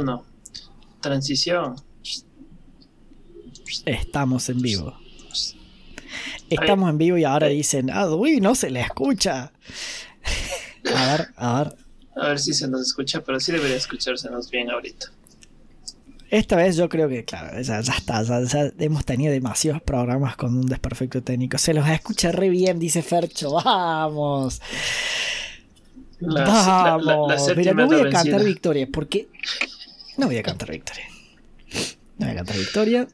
uno. Transición. Estamos en vivo. Estamos en vivo y ahora dicen, ah, uy, no se le escucha. A ver, a ver. A ver si se nos escucha, pero sí debería escuchársenos bien ahorita. Esta vez yo creo que, claro, ya, ya está. Ya, ya hemos tenido demasiados programas con un desperfecto técnico. Se los escucha re bien, dice Fercho. Vamos. La- Vamos. la- la- Mira, no voy a cantar victoria porque. No voy a cantar victoria. No voy a cantar victoria.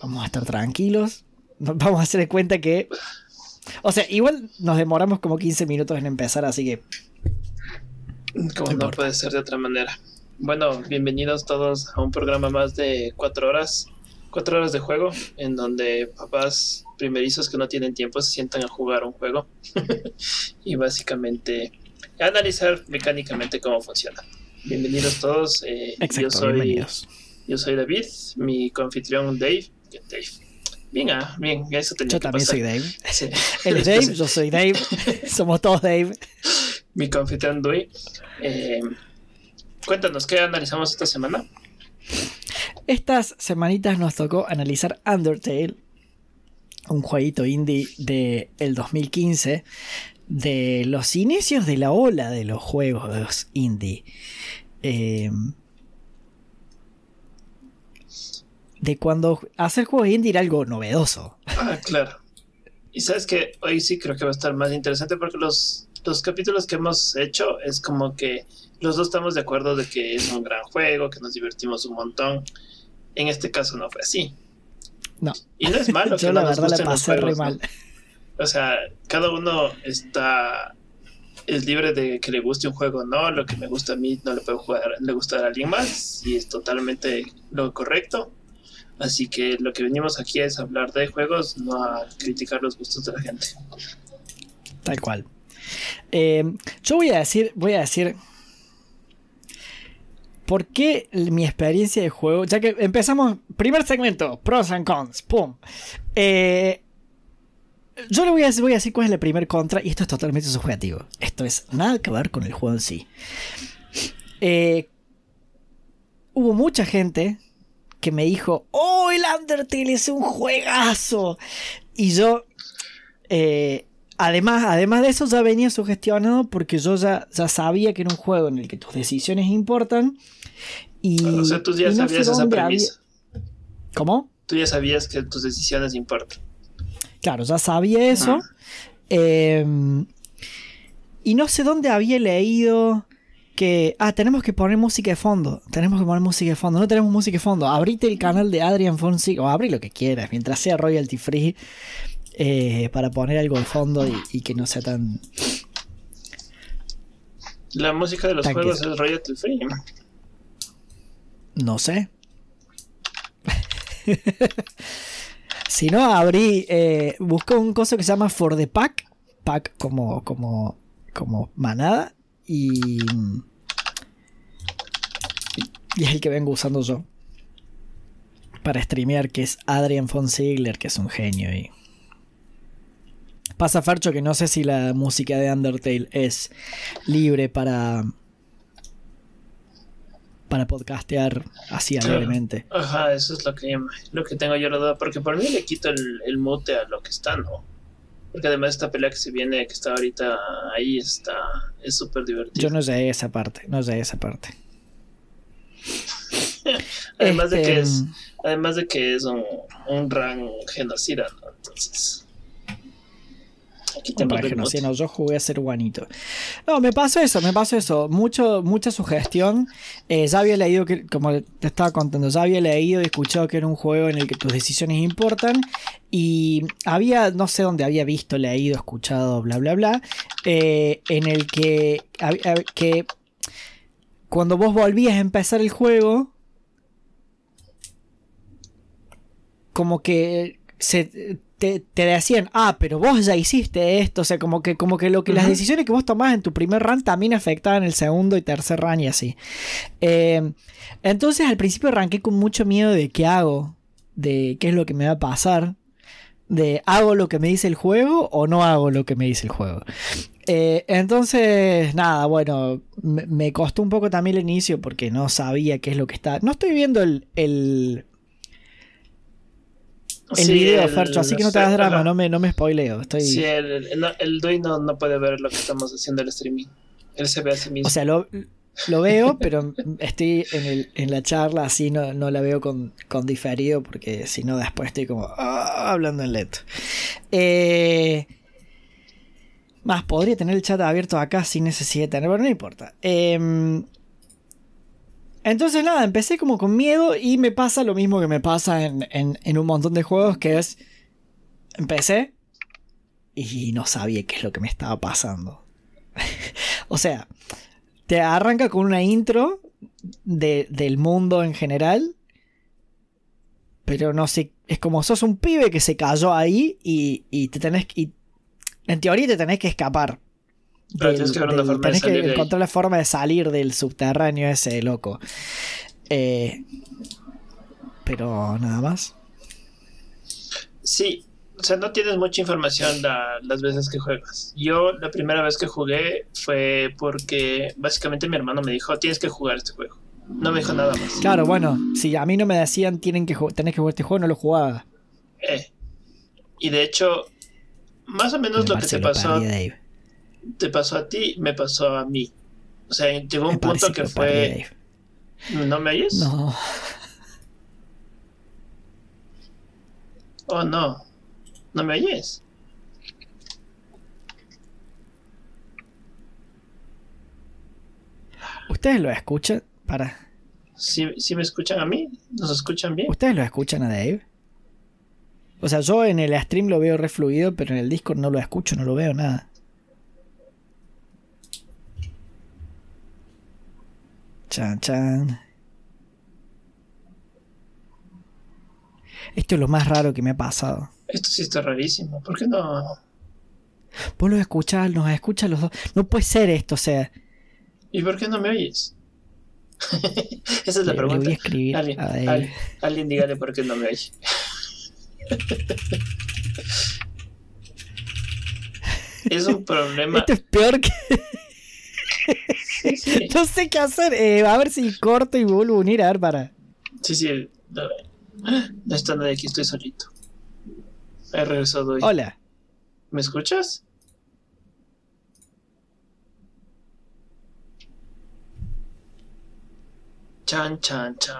Vamos a estar tranquilos. Vamos a hacer de cuenta que. O sea, igual nos demoramos como 15 minutos en empezar, así que. Como no puede ser de otra manera. Bueno, bienvenidos todos a un programa más de cuatro horas. Cuatro horas de juego, en donde papás primerizos que no tienen tiempo se sientan a jugar un juego. y básicamente analizar mecánicamente cómo funciona. Bienvenidos todos. eh, yo Exacto, soy bienvenidos. Yo soy David, mi confitrión Dave. Dave. Bien, ah, bien, eso tenía Yo que también pasar. soy Dave. Sí. Él es Dave, yo soy Dave. Somos todos Dave. Mi confitrión Dui. Eh, cuéntanos, ¿qué analizamos esta semana? Estas semanitas nos tocó analizar Undertale, un jueguito indie de el 2015, de los inicios de la ola de los juegos indie. Eh, de cuando hacer juegos indie era algo novedoso. Ah, claro. Y sabes que hoy sí creo que va a estar más interesante porque los, los capítulos que hemos hecho es como que los dos estamos de acuerdo de que es un gran juego, que nos divertimos un montón. En este caso no fue así. No. Y no es malo. Yo que la no verdad la pasé re juegos, ¿no? mal. O sea, cada uno está es libre de que le guste un juego no. Lo que me gusta a mí no le puede jugar, le gustar a alguien más y es totalmente lo correcto. Así que lo que venimos aquí es hablar de juegos, no a criticar los gustos de la gente. Tal cual. Eh, yo voy a decir, voy a decir. ¿Por qué mi experiencia de juego? Ya que empezamos, primer segmento, pros and cons, pum. Eh, yo le voy a, decir, voy a decir cuál es el primer contra, y esto es totalmente subjetivo. Esto es nada que ver con el juego en sí. Eh, hubo mucha gente que me dijo, oh, el Undertale es un juegazo. Y yo, eh, además, además de eso, ya venía sugestionado porque yo ya, ya sabía que era un juego en el que tus decisiones importan. Y, o sea, tú ya no sabías esa había- premisa. ¿Cómo? Tú ya sabías que tus decisiones importan. Claro, ya sabía eso. Ah. Eh, y no sé dónde había leído que. Ah, tenemos que poner música de fondo. Tenemos que poner música de fondo. No tenemos música de fondo. Abrite el canal de Adrian Fonseca. O abrí lo que quieras, mientras sea royalty free. eh, para poner algo de fondo y, y que no sea tan. La música de los juegos es royalty free. No sé. si no, abrí. Eh, busco un coso que se llama For the Pack. Pack como. como. como manada. Y. Y es el que vengo usando yo. Para streamear, que es Adrian von Ziegler, que es un genio. Y. Pasa Fercho que no sé si la música de Undertale es libre para. Para podcastear así Claro. alegremente. Ajá, eso es lo que, lo que tengo yo la duda. Porque por mí le quito el, el mute a lo que está, ¿no? Porque además esta pelea que se viene, que está ahorita ahí, está es súper divertida. Yo no sé esa parte, no sé esa parte. además, de Este, que es, además de que es un, un ran genocida, ¿no? Entonces... Mute. no, yo jugué a ser guanito. No, me pasó eso, me pasó eso. Mucho, mucha sugestión. Eh, ya había leído que, como te estaba contando, ya había leído y escuchado que era un juego en el que tus decisiones importan. Y había, no sé dónde había visto, leído, escuchado, bla, bla, bla. eh, en el que, que cuando vos volvías a empezar el juego, como que se te, te decían, ah, pero vos ya hiciste esto, o sea, como que, como que lo que las decisiones que vos tomás en tu primer run también afectaban el segundo y tercer run y así. Eh, entonces al principio arranqué con mucho miedo de qué hago, de qué es lo que me va a pasar, de hago lo que me dice el juego o no hago lo que me dice el juego. Eh, entonces, nada, bueno, me, me costó un poco también el inicio porque no sabía qué es lo que está. No estoy viendo el, el, el Sí, video, el- Fercho, así que no te hagas drama, no me, no me spoileo. Estoy, Sí, el, el, Dui no, no puede ver lo que estamos haciendo el streaming. Él se ve a sí mismo. o sea, lo, lo veo, pero estoy en, el, en la charla así, no, no la veo con, con diferido porque si no después estoy como ah, hablando en lento. Eh, más, podría tener el chat abierto acá sin necesidad de tener, pero no importa. Em, entonces nada, empecé como con miedo y me pasa lo mismo que me pasa en, en- un montón de juegos, que es, empecé y no sabía qué es lo que me estaba pasando. o sea, te arranca con una intro de- del mundo en general, pero no sé, es como sos un pibe que se cayó ahí y, y te tenés y en teoría te tenés que escapar. Tienes que forma tenés encontrar la forma de salir del subterráneo ese loco. Eh, pero nada más. Sí, o sea, no tienes mucha información la- las veces que juegas. Yo la primera vez que jugué fue porque básicamente mi hermano me dijo, tienes que jugar este juego. No me dijo nada más. Claro, bueno, si a mí no me decían tienen que tenés que jugar este juego, no lo jugaba. Eh. Y de hecho, más o menos Me lo que te pasó, Dave. Te pasó a ti, me pasó a mí. O sea, llegó un punto que fue... ¿No me oyes? No. Oh, no. ¿No me oyes? ¿Ustedes lo escuchan? Para. ¿Sí, sí me escuchan a mí? ¿Nos escuchan bien? ¿Ustedes lo escuchan a Dave? O sea, yo en el stream lo veo refluido, pero en el Discord no lo escucho, no lo veo nada. Chan, chan. Esto es lo más raro que me ha pasado. Esto sí está rarísimo. ¿Por qué no? Vos lo escuchás, nos escuchas los dos. No puede ser esto, o sea. ¿Y por qué no me oyes? Esa es la Le, le voy pregunta. a escribir Alguien, a Dave. alguien, alguien dígale por qué no me oye. es un problema. Esto es peor que. Sí, sí. No sé qué hacer. Eh, a ver si corto y vuelvo a unir. A ver, para. Sí, sí. No, no está nadie aquí, estoy solito. He regresado hoy. Hola. ¿Me escuchas? Chan, chan, chan.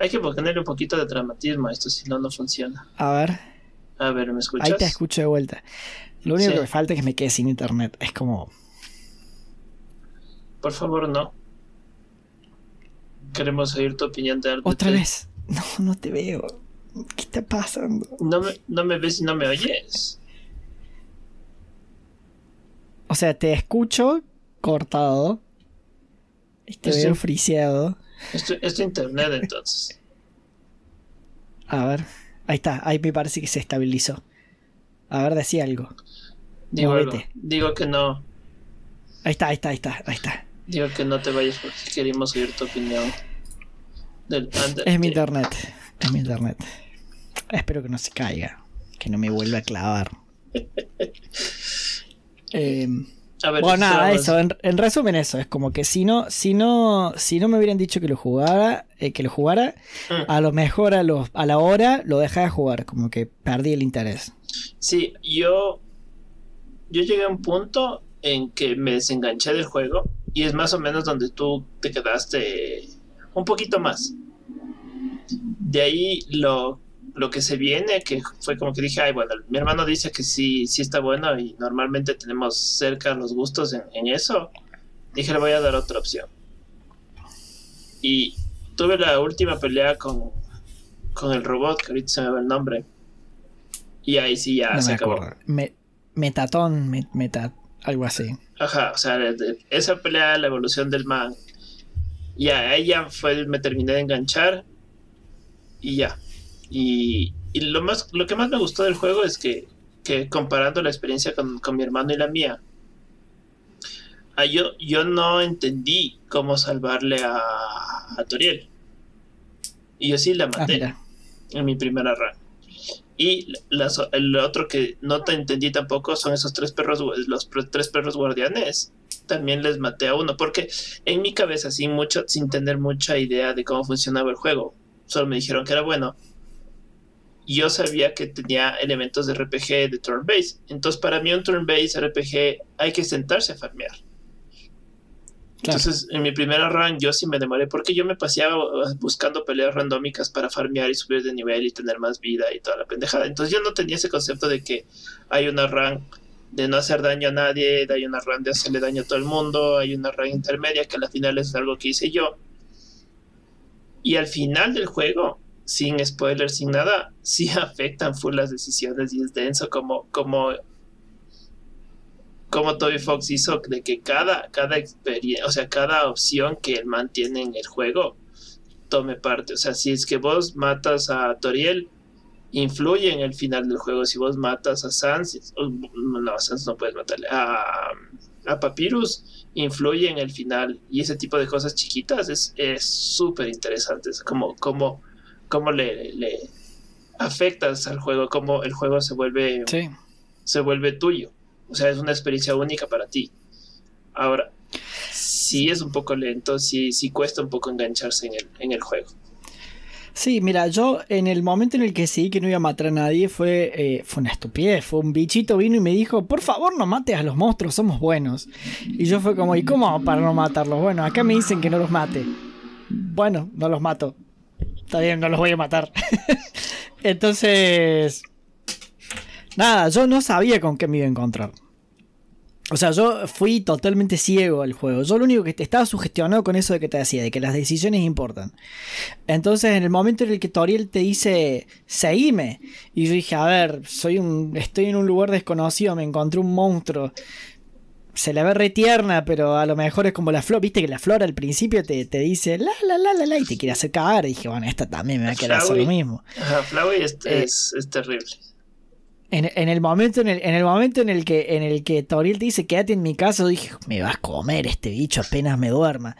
Hay que ponerle un poquito de dramatismo a esto, si no, no funciona. A ver. A ver, ¿me escuchas? Ahí te escucho de vuelta. Lo único Sí. que me falta es que me quede sin internet. Es como. Por favor, no. Queremos oír tu opinión de algo. Otra vez. No, no te veo. ¿Qué está pasando? No me, no me ves y no me oyes. O sea, te escucho cortado. Y te Sí. veo friseado. Esto es tu internet, entonces. A ver. Ahí está. Ahí me parece que se estabilizó. A ver, decía algo. Digo algo. Digo que no. Ahí está, ahí está, ahí está, ahí está. Digo que no te vayas porque queremos oír tu opinión. Del Es mi internet. Es mi internet. Espero que no se caiga. Que no me vuelva a clavar. Eh, A ver, bueno, nada, eso. En, en resumen, eso. Es como que si no, si no, si no me hubieran dicho que lo jugara, eh, que lo jugara, Mm. a lo mejor a, los, a la hora lo dejaba de jugar. Como que perdí el interés. Sí, yo. Yo llegué a un punto en que me desenganché del juego. Y es más o menos donde tú te quedaste un poquito más. De ahí lo, lo que se viene, que fue como que dije, ay, bueno, mi hermano dice que sí, sí está bueno y normalmente tenemos cerca los gustos en, en eso. Dije, le voy a dar otra opción. Y tuve la última pelea con, con el robot, que ahorita se me va el nombre. Y ahí sí ya no se me acabó. Me- metatón, me- meta, algo así. Ajá, o sea, esa pelea, la evolución del man. Ya, ya fue, me terminé de enganchar. Y ya. Y, y lo más, lo que más me gustó del juego es que, que comparando la experiencia con, con mi hermano y la mía, ah, yo, yo no entendí cómo salvarle a, a Toriel. Y yo sí la Ah, maté en mi primera run. Y el otro que no te entendí tampoco son esos tres perros, los tres perros guardianes. También les maté a uno, porque en mi cabeza, sin, mucho, sin tener mucha idea de cómo funcionaba el juego, solo me dijeron que era bueno. Yo sabía que tenía elementos de RPG de turn base. Entonces, para mí, un turn base RPG hay que sentarse a farmear. Entonces, en mi primera run yo sí me demoré porque yo me paseaba buscando peleas randómicas para farmear y subir de nivel y tener más vida y toda la pendejada. Entonces yo no tenía ese concepto de que hay una run de no hacer daño a nadie, hay una run de hacerle daño a todo el mundo, hay una run intermedia que al final es algo que hice yo. Y al final del juego, sin spoilers, sin nada, sí afectan full las decisiones y es denso como, como como Toby Fox hizo de que cada, cada experiencia, o sea, cada opción que él mantiene en el juego tome parte. O sea, si es que vos matas a Toriel, influye en el final del juego. Si vos matas a Sans, no, a Sans no puedes matarle, a, a Papyrus, influye en el final. Y ese tipo de cosas chiquitas es súper interesante. Es como, como, como le, le afectas al juego, como el juego se vuelve, se vuelve tuyo. O sea, es una experiencia única para ti. Ahora, sí es un poco lento, sí, sí cuesta un poco engancharse en el, en el juego. Sí, mira, yo en el momento en el que sí que no iba a matar a nadie fue, eh, fue una estupidez. Fue un bichito vino y me dijo, por favor no mates a los monstruos, somos buenos. Y yo fue como, ¿y cómo para no matarlos? Bueno, acá me dicen que no los mate. Bueno, no los mato. Está bien, no los voy a matar. Entonces, Nada, yo no sabía con qué me iba a encontrar. O sea, yo fui totalmente ciego al juego. Yo lo único que estaba sugestionado con eso de que te decía, de que las decisiones importan. Entonces, en el momento en el que Toriel te dice, seguime, y yo dije, a ver, soy un, estoy en un lugar desconocido, me encontré un monstruo. Se la ve re tierna, pero a lo mejor es como la flor. Viste que la flor al principio te, te dice la la la la la y te quiere hacer cagar. Y dije, bueno, esta también me va a querer hacer lo mismo. Ajá, Flowey es, eh, es, es terrible. En, el momento en el, en el momento en el que en el que Tauriel te dice quédate en mi casa, dije, me vas a comer este bicho apenas me duerma.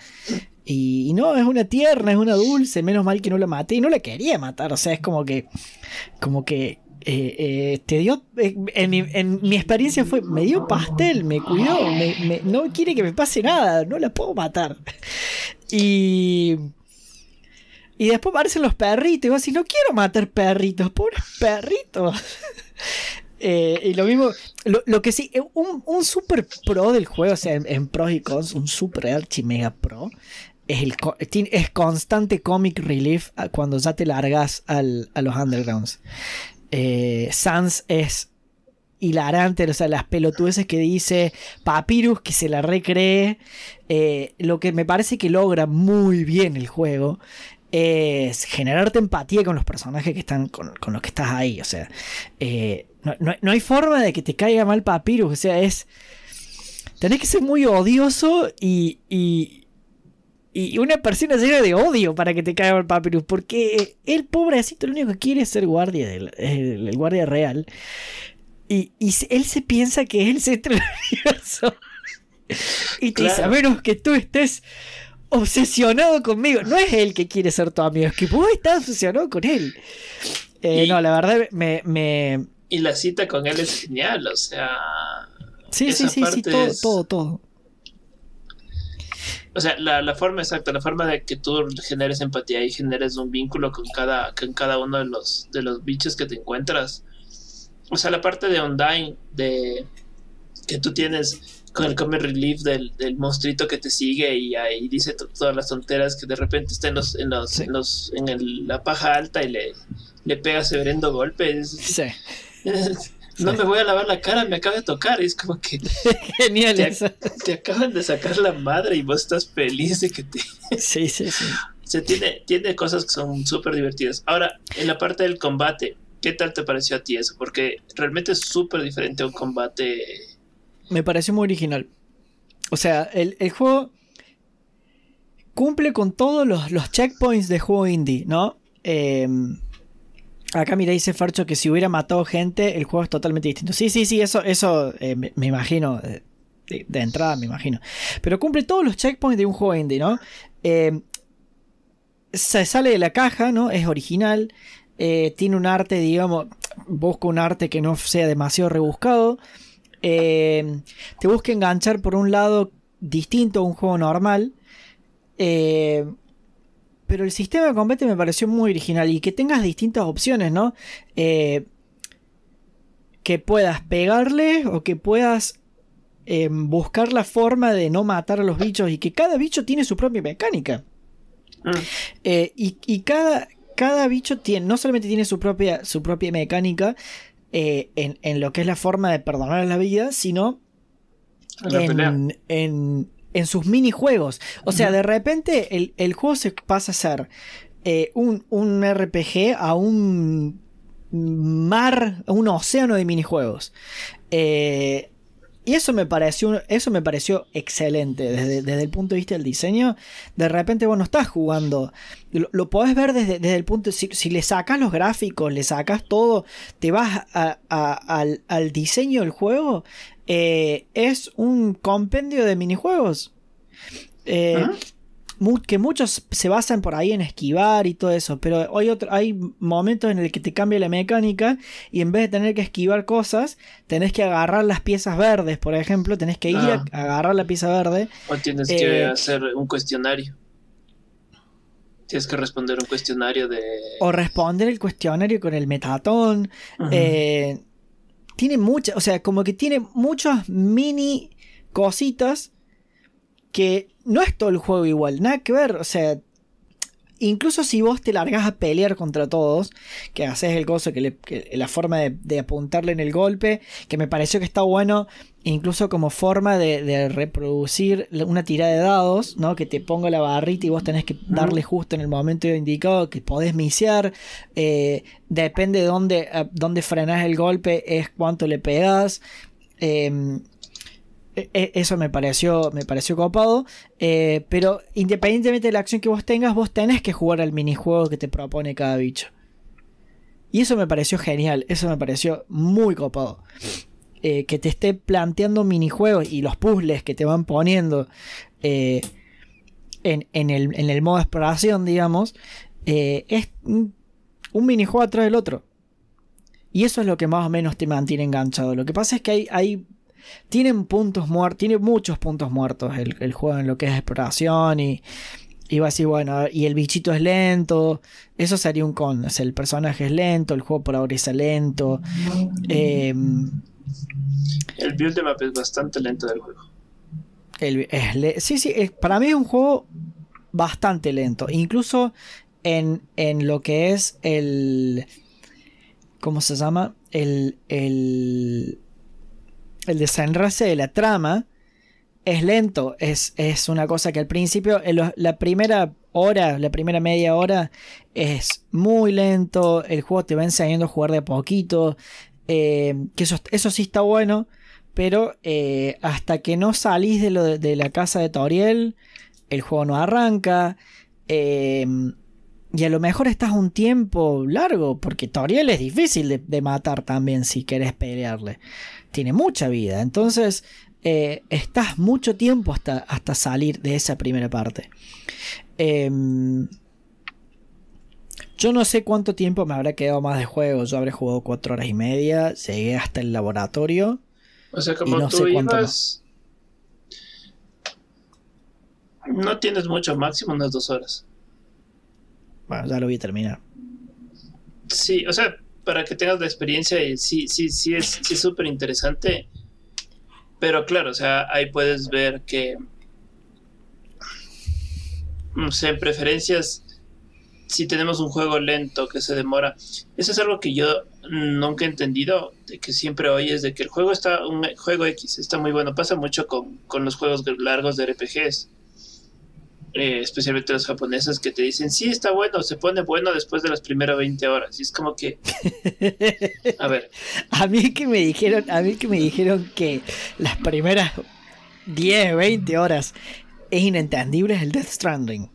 Y, no, es una tierna, es una dulce, menos mal que no la maté. Y no la quería matar. O sea, es como que. Como que. Eh, eh, te dio. Eh, en, mi, en, mi, experiencia fue. Me dio pastel, me cuidó. No quiere que me pase nada. No la puedo matar. Y. Y después aparecen los perritos. Y vos así, no quiero matar perritos, pobres perritos. Eh, y lo mismo, lo, que sí, eh, un, super pro del juego, o sea, en, pros y cons, un super archi mega pro, es, el, es constante comic relief cuando ya te largas al, a los undergrounds. Eh, Sans es hilarante, o sea, las pelotudeces que dice Papyrus, que se la recree, lo que me parece que logra muy bien el juego es generarte empatía con los personajes que están con, los que estás ahí. O sea, eh, no, hay forma de que te caiga mal Papyrus. O sea, es. Tenés que ser muy odioso y, y, una persona llena de odio para que te caiga mal Papyrus. Porque el pobrecito lo único que quiere es ser guardia, del, el, guardia real. Y, él se piensa que es el centro del universo. Y te dice, a menos que tú estés obsesionado conmigo. No es él que quiere ser tu amigo, es que vos estás obsesionado con él. Eh, no, la verdad me, Y la cita con él es genial, o sea... Sí, sí, sí, sí, todo, todo, todo. O sea, la, forma exacta, la forma de que tú generes empatía y generes un vínculo con cada, con cada uno de los, de los bichos que te encuentras. O sea, la parte de Undyne, de que tú tienes con el comic relief del, del monstruito que te sigue y ahí dice todas las tonteras que de repente está en los, en los, en los, en la paja alta y le, le pega severendo golpes. Sí. no me voy a lavar la cara, me acaba de tocar. Es como que. Genial te, acaban de sacar la madre y vos estás feliz de que te. sí, sí, sí. Se tiene, tiene cosas que son súper divertidas. Ahora, en la parte del combate, ¿qué tal te pareció a ti eso? Porque realmente es súper diferente a un combate me pareció muy original. O sea, el, juego cumple con todos los, checkpoints de juego indie, ¿no? Em, acá mira, dice Farcho que si hubiera matado gente, el juego es totalmente distinto. Sí, sí, sí, eso, eso eh, me, imagino. Eh, de, entrada, me imagino. Pero cumple todos los checkpoints de un juego indie, ¿no? Em, se sale de la caja, ¿no? Es original. Eh, tiene un arte, digamos, busca un arte que no sea demasiado rebuscado. Eh, te busca enganchar por un lado distinto a un juego normal. Eh, pero el sistema de combate me pareció muy original y que tengas distintas opciones, ¿no? Eh, que puedas pegarle o que puedas buscar la forma de no matar a los bichos y que cada bicho tiene su propia mecánica. Mm. y, cada, cada bicho tiene, no solamente tiene su propia, su propia mecánica, eh, en, lo que es la forma de perdonar la vida, sino en, en, sus minijuegos. O sea, de repente el, juego se pasa a ser eh, un, un, RPG a un mar, a un océano de minijuegos. Eh, y eso me pareció, eso me pareció excelente desde, el punto de vista del diseño. De repente vos no estás jugando. Lo, podés ver desde, el punto. Si, si, le sacas los gráficos, le sacas todo, te vas al, diseño del juego. Eh, es un compendio de minijuegos. Eh, que muchos se basan por ahí en esquivar y todo eso, pero hay, otro, hay momentos en el que te cambia la mecánica y en vez de tener que esquivar cosas, tenés que agarrar las piezas verdes, por ejemplo, tenés que ir a, ah. agarrar la pieza verde. O tienes que eh, hacer un cuestionario. Tienes que responder un cuestionario de... O responder el cuestionario con el metatón. Eh, tiene muchas, o sea, como que tiene muchas mini cositas que no es todo el juego igual, nada que ver, o sea, incluso si vos te largas a pelear contra todos, que haces el gozo, que, la forma de, apuntarle en el golpe, que me pareció que está bueno, incluso como forma de, reproducir una tirada de dados, ¿no? Que te ponga la barrita y vos tenés que darle justo en el momento indicado, que podés misiar, eh, depende de dónde, dónde frenás el golpe, es cuánto le pegas. Em, eso me pareció, me pareció copado. Eh, pero independientemente de la acción que vos tengas, vos tenés que jugar al minijuego que te propone cada bicho. Y eso me pareció genial. Eso me pareció muy copado. Eh, que te esté planteando minijuegos y los puzzles que te van poniendo eh, en, el, en, el, modo de exploración, digamos, es un, minijuego atrás del otro. Y eso es lo que más o menos te mantiene enganchado. Lo que pasa es que hay, hay tienen puntos muertos, tiene muchos puntos muertos el, juego en lo que es exploración y, y va a decir, bueno, y el bichito es lento, eso sería un con, el personaje es lento, el juego por ahora es lento. Em, el build map es bastante lento del juego. sí, sí, para mí es un juego bastante lento, incluso en, en lo que es el... ¿Cómo se llama? El, el, el desenlace de la trama es lento, es, es una cosa que al principio, la primera hora, la primera media hora es muy lento, el juego te va enseñando a jugar de poquito, eh, que eso, eso, sí está bueno, pero eh, hasta que no salís de, la casa de Toriel, el juego no arranca. Eh, y a lo mejor estás un tiempo largo, porque Toriel es difícil de, de matar también si querés pelearle tiene mucha vida. Entonces, eh, estás mucho tiempo hasta, hasta salir de esa primera parte. Em, yo no sé cuánto tiempo me habrá quedado más de juego. Yo habré jugado cuatro horas y media. Llegué hasta el laboratorio. O sea, como no tú sé ibas... No tienes mucho, máximo unas dos horas. Bueno, ya lo voy a terminar. Sí, o sea, para que tengas la experiencia, y sí, sí, sí es súper interesante. Pero claro, o sea, ahí puedes ver que, no sé, en preferencias, si tenemos un juego lento que se demora, eso es algo que yo nunca he entendido, de que siempre oyes de que el juego está, un juego X está muy bueno, pasa mucho con, con los juegos largos de RPGs eh, especialmente los japoneses, que te dicen, sí, está bueno, se pone bueno después de las primeras 20 horas. Y es como que... A ver. a mí que me dijeron, a mí que me dijeron que las primeras 10, 20 horas es inentendible es el Death Stranding.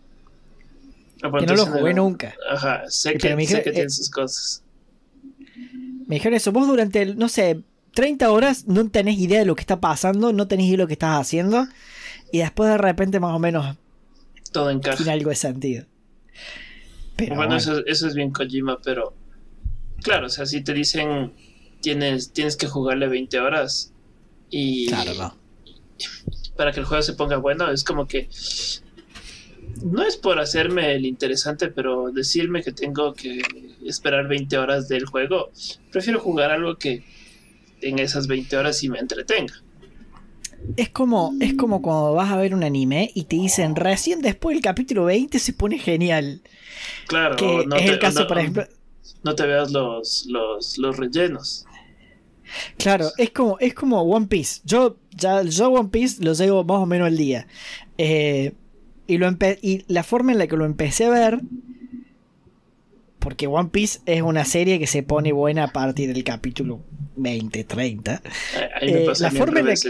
Ah, que no lo jugué nunca. Ajá, sé que, me tiene eh, sus cosas. Me dijeron eso, vos durante, no sé, 30 horas no tenés idea de lo que está pasando, no tenés idea de lo que estás haciendo, y después de repente más o menos todo encaja. Tiene algo de sentido. bueno, Eso, es bien Kojima, pero Claro, o sea, si te dicen tienes, tienes que jugarle 20 horas y Claro, no. para que el juego se ponga bueno, es como que no es por hacerme el interesante, pero decirme que tengo que esperar 20 horas del juego, prefiero jugar algo que en esas 20 horas sí me entretenga. Es como, es como cuando vas a ver un anime y te dicen recién después del capítulo 20 se pone genial. Claro, Que no es te- el caso, no- por ejemplo. no te veas los, los, los rellenos. Claro, es como, es como One Piece. Yo, ya, yo One Piece lo llevo más o menos al día. Eh, y, lo y la forma en la que lo empecé a ver. Porque One Piece es una serie que se pone buena a partir del capítulo 20, 30. Eh, Ahí me Eh, pasa la forma en la que-.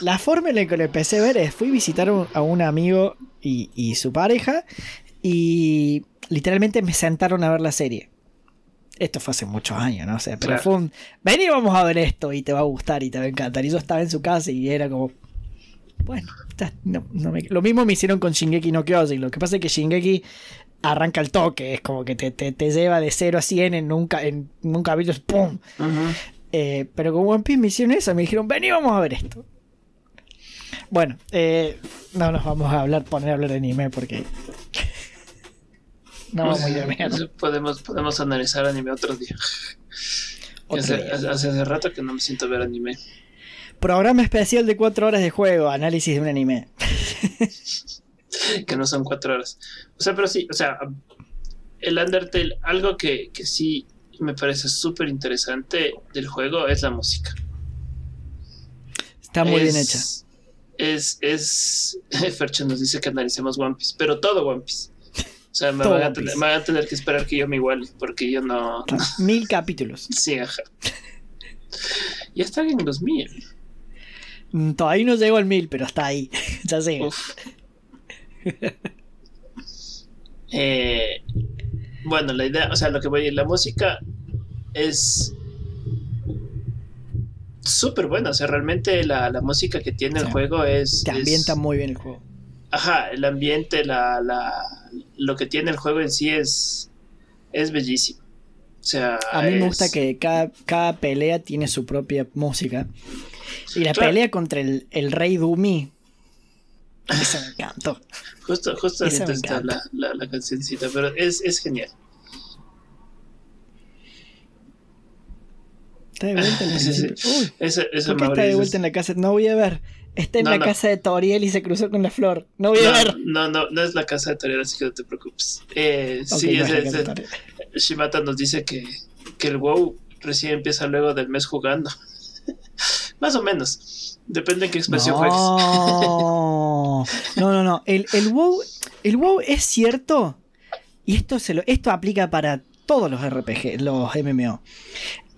La forma en la que lo empecé a ver es, fui a visitar a un amigo y, y su pareja y literalmente me sentaron a ver la serie. Esto fue hace muchos años, ¿no? O sea, pero Claro. fue un, vení vamos a ver esto y te va a gustar y te va a encantar. Y yo estaba en su casa y era como, bueno, ya, no- no me- lo mismo me hicieron con Shingeki no Kyojin. Lo que pasa es que Shingeki arranca el toque, es como que te, te, te lleva de 0 a 100 en un, ca- en un capítulo, ¡pum! Eh, pero con One Piece me hicieron eso, me dijeron, vení, vamos a ver esto. Bueno, eh, no nos vamos a hablar, poner a hablar de anime porque. no vamos a ir a podemos, podemos analizar anime otro día. Otro hace, día. hace- hace rato que no me siento a ver anime. Programa especial de 4 horas de juego, análisis de un anime. que no son cuatro horas. O sea, pero sí, o sea, el Undertale, algo que, que sí me parece súper interesante del juego es la música. Está muy Es- bien hecha. Es, es, Fercho nos dice que analicemos One Piece, pero todo One Piece. O sea, me van, a tener, Piece. me van a tener que esperar que yo me iguale, porque yo no... Mil capítulos. Sí, ajá. Ya están en los mil. Mm, Todavía no llego al mil, pero está ahí. ya sé. Eh, bueno, la idea, o sea, lo que voy a la música es súper buena. O sea, realmente la, la música que tiene el juego es. Te ambienta es- muy bien el juego. Ajá, el ambiente, la, la, lo que tiene el juego en sí es, es bellísimo. O sea, A mí me gusta que cada, cada pelea tiene su propia música. Y la Claro. pelea contra el, el rey Dumi. Eso me encantó. Justo, justo Esa ahorita me está encanta. la, la, la cancioncita, pero es, es genial. Está de vuelta en. Uy, Eso, eso ¿Por qué está de vuelta en la casa? No voy a ver. Está en No, la no. casa de Toriel y se cruzó con la flor. No voy a ver. no, no, no es la casa de Toriel, así que no te preocupes. Eh, Ok, sí, es, es es-. Shimata nos dice que, que el WoW recién empieza luego del mes jugando. Más o menos. Depende en qué expresión juegues. No, no, no, no. El, el WoW, el WoW es cierto. Y esto, se lo, esto aplica para todos los RPG, los MMO.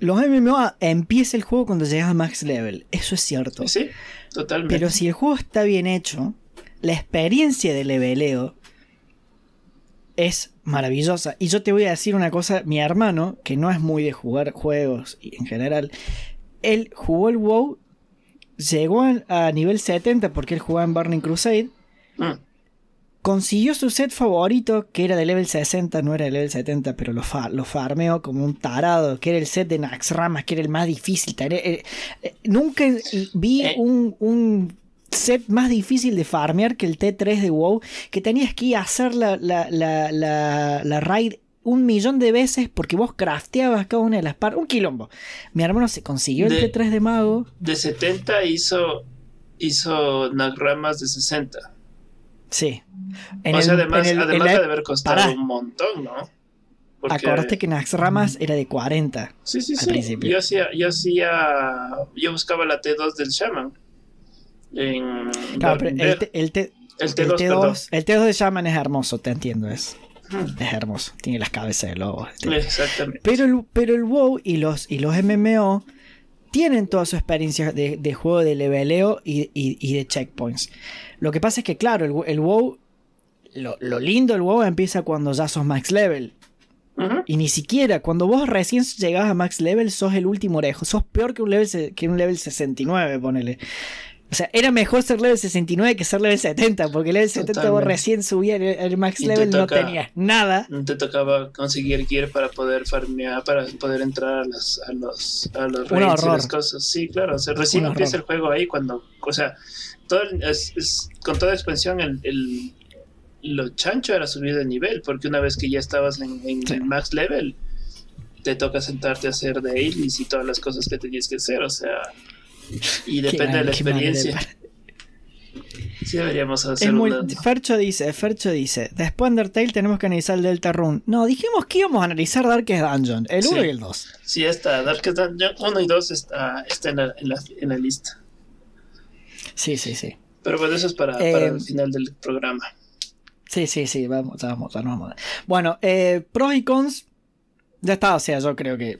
Los MMO empieza el juego cuando llegas a max level. Eso es cierto. Sí, totalmente. Pero si el juego está bien hecho, la experiencia de leveleo es maravillosa. Y yo te voy a decir una cosa, mi hermano, que no es muy de jugar juegos y en general, él jugó el WoW, llegó a, a nivel 70 porque él jugaba en Burning Crusade, Mm, consiguió su set favorito, que era de level 60, no era de level 70, pero lo, fa- lo farmeó como un tarado, que era el set de Naxxramas, que era el más difícil. Tare- eh, eh, nunca vi Eh. un, un set más difícil de farmear que el T3 de WoW, que tenías que ir a hacer la, la, la, la, la raid un millón de veces porque vos crafteabas cada una de las partes. Un quilombo. Mi hermano se consiguió el De- T3 de mago. De 70 hizo, hizo Nagramas de 60. Sí. O sea, además, en el- además de haber costado un montón, ¿no? Porque- Acordate que Naxxramas era de 40. Sí, sí, al sí. principio. Yo hacía, yo hacía, yo buscaba la T2 del Shaman. En Claro, pero el, ver- T- el, T- el el T2, perdón. T2, el T2 de Shaman es hermoso, te entiendo, es, Hmm, es hermoso. Tiene las cabezas de lobo. este. Exactamente. Pero el, pero el WoW y los, y los MMO tienen toda su experiencia de, de juego de leveleo y, y- y de checkpoints. Lo que pasa es que, claro, el, el WoW, lo, lo lindo del WoW empieza cuando ya sos max level. Y ni siquiera, cuando vos recién llegás a max level, sos el último orejo. Sos peor que un level, que un level 69, ponele. O sea, era mejor ser level 69 que ser level 70, porque level 70 vos recién subías el, max level, no tenías nada. Te tocaba conseguir gear para poder farmear, para poder entrar a, las, a los, a los raids y las cosas. Sí, claro, o sea, recién empieza el juego ahí cuando, o sea, todo es, con toda expansión el, el, lo chancho era subir de nivel, porque una vez que ya estabas en, en max level, te toca sentarte a hacer dailies y todas las cosas que tenías que hacer, o sea, y depende de la experiencia. Sí, deberíamos hacer Fercho dice, Fercho dice, después de Undertale tenemos que analizar el Delta Rune. No, dijimos que íbamos a analizar Darkest Dungeon, el 1 y el 2. Sí, está, Darkest Dungeon 1 y 2 está, está en, la, en, la, lista. Sí, sí, sí. Pero pues eso es para, para el eh, final del programa. Sí, sí, sí, vamos, vamos, vamos. Bueno, eh, pros y cons, ya está, o sea, yo creo que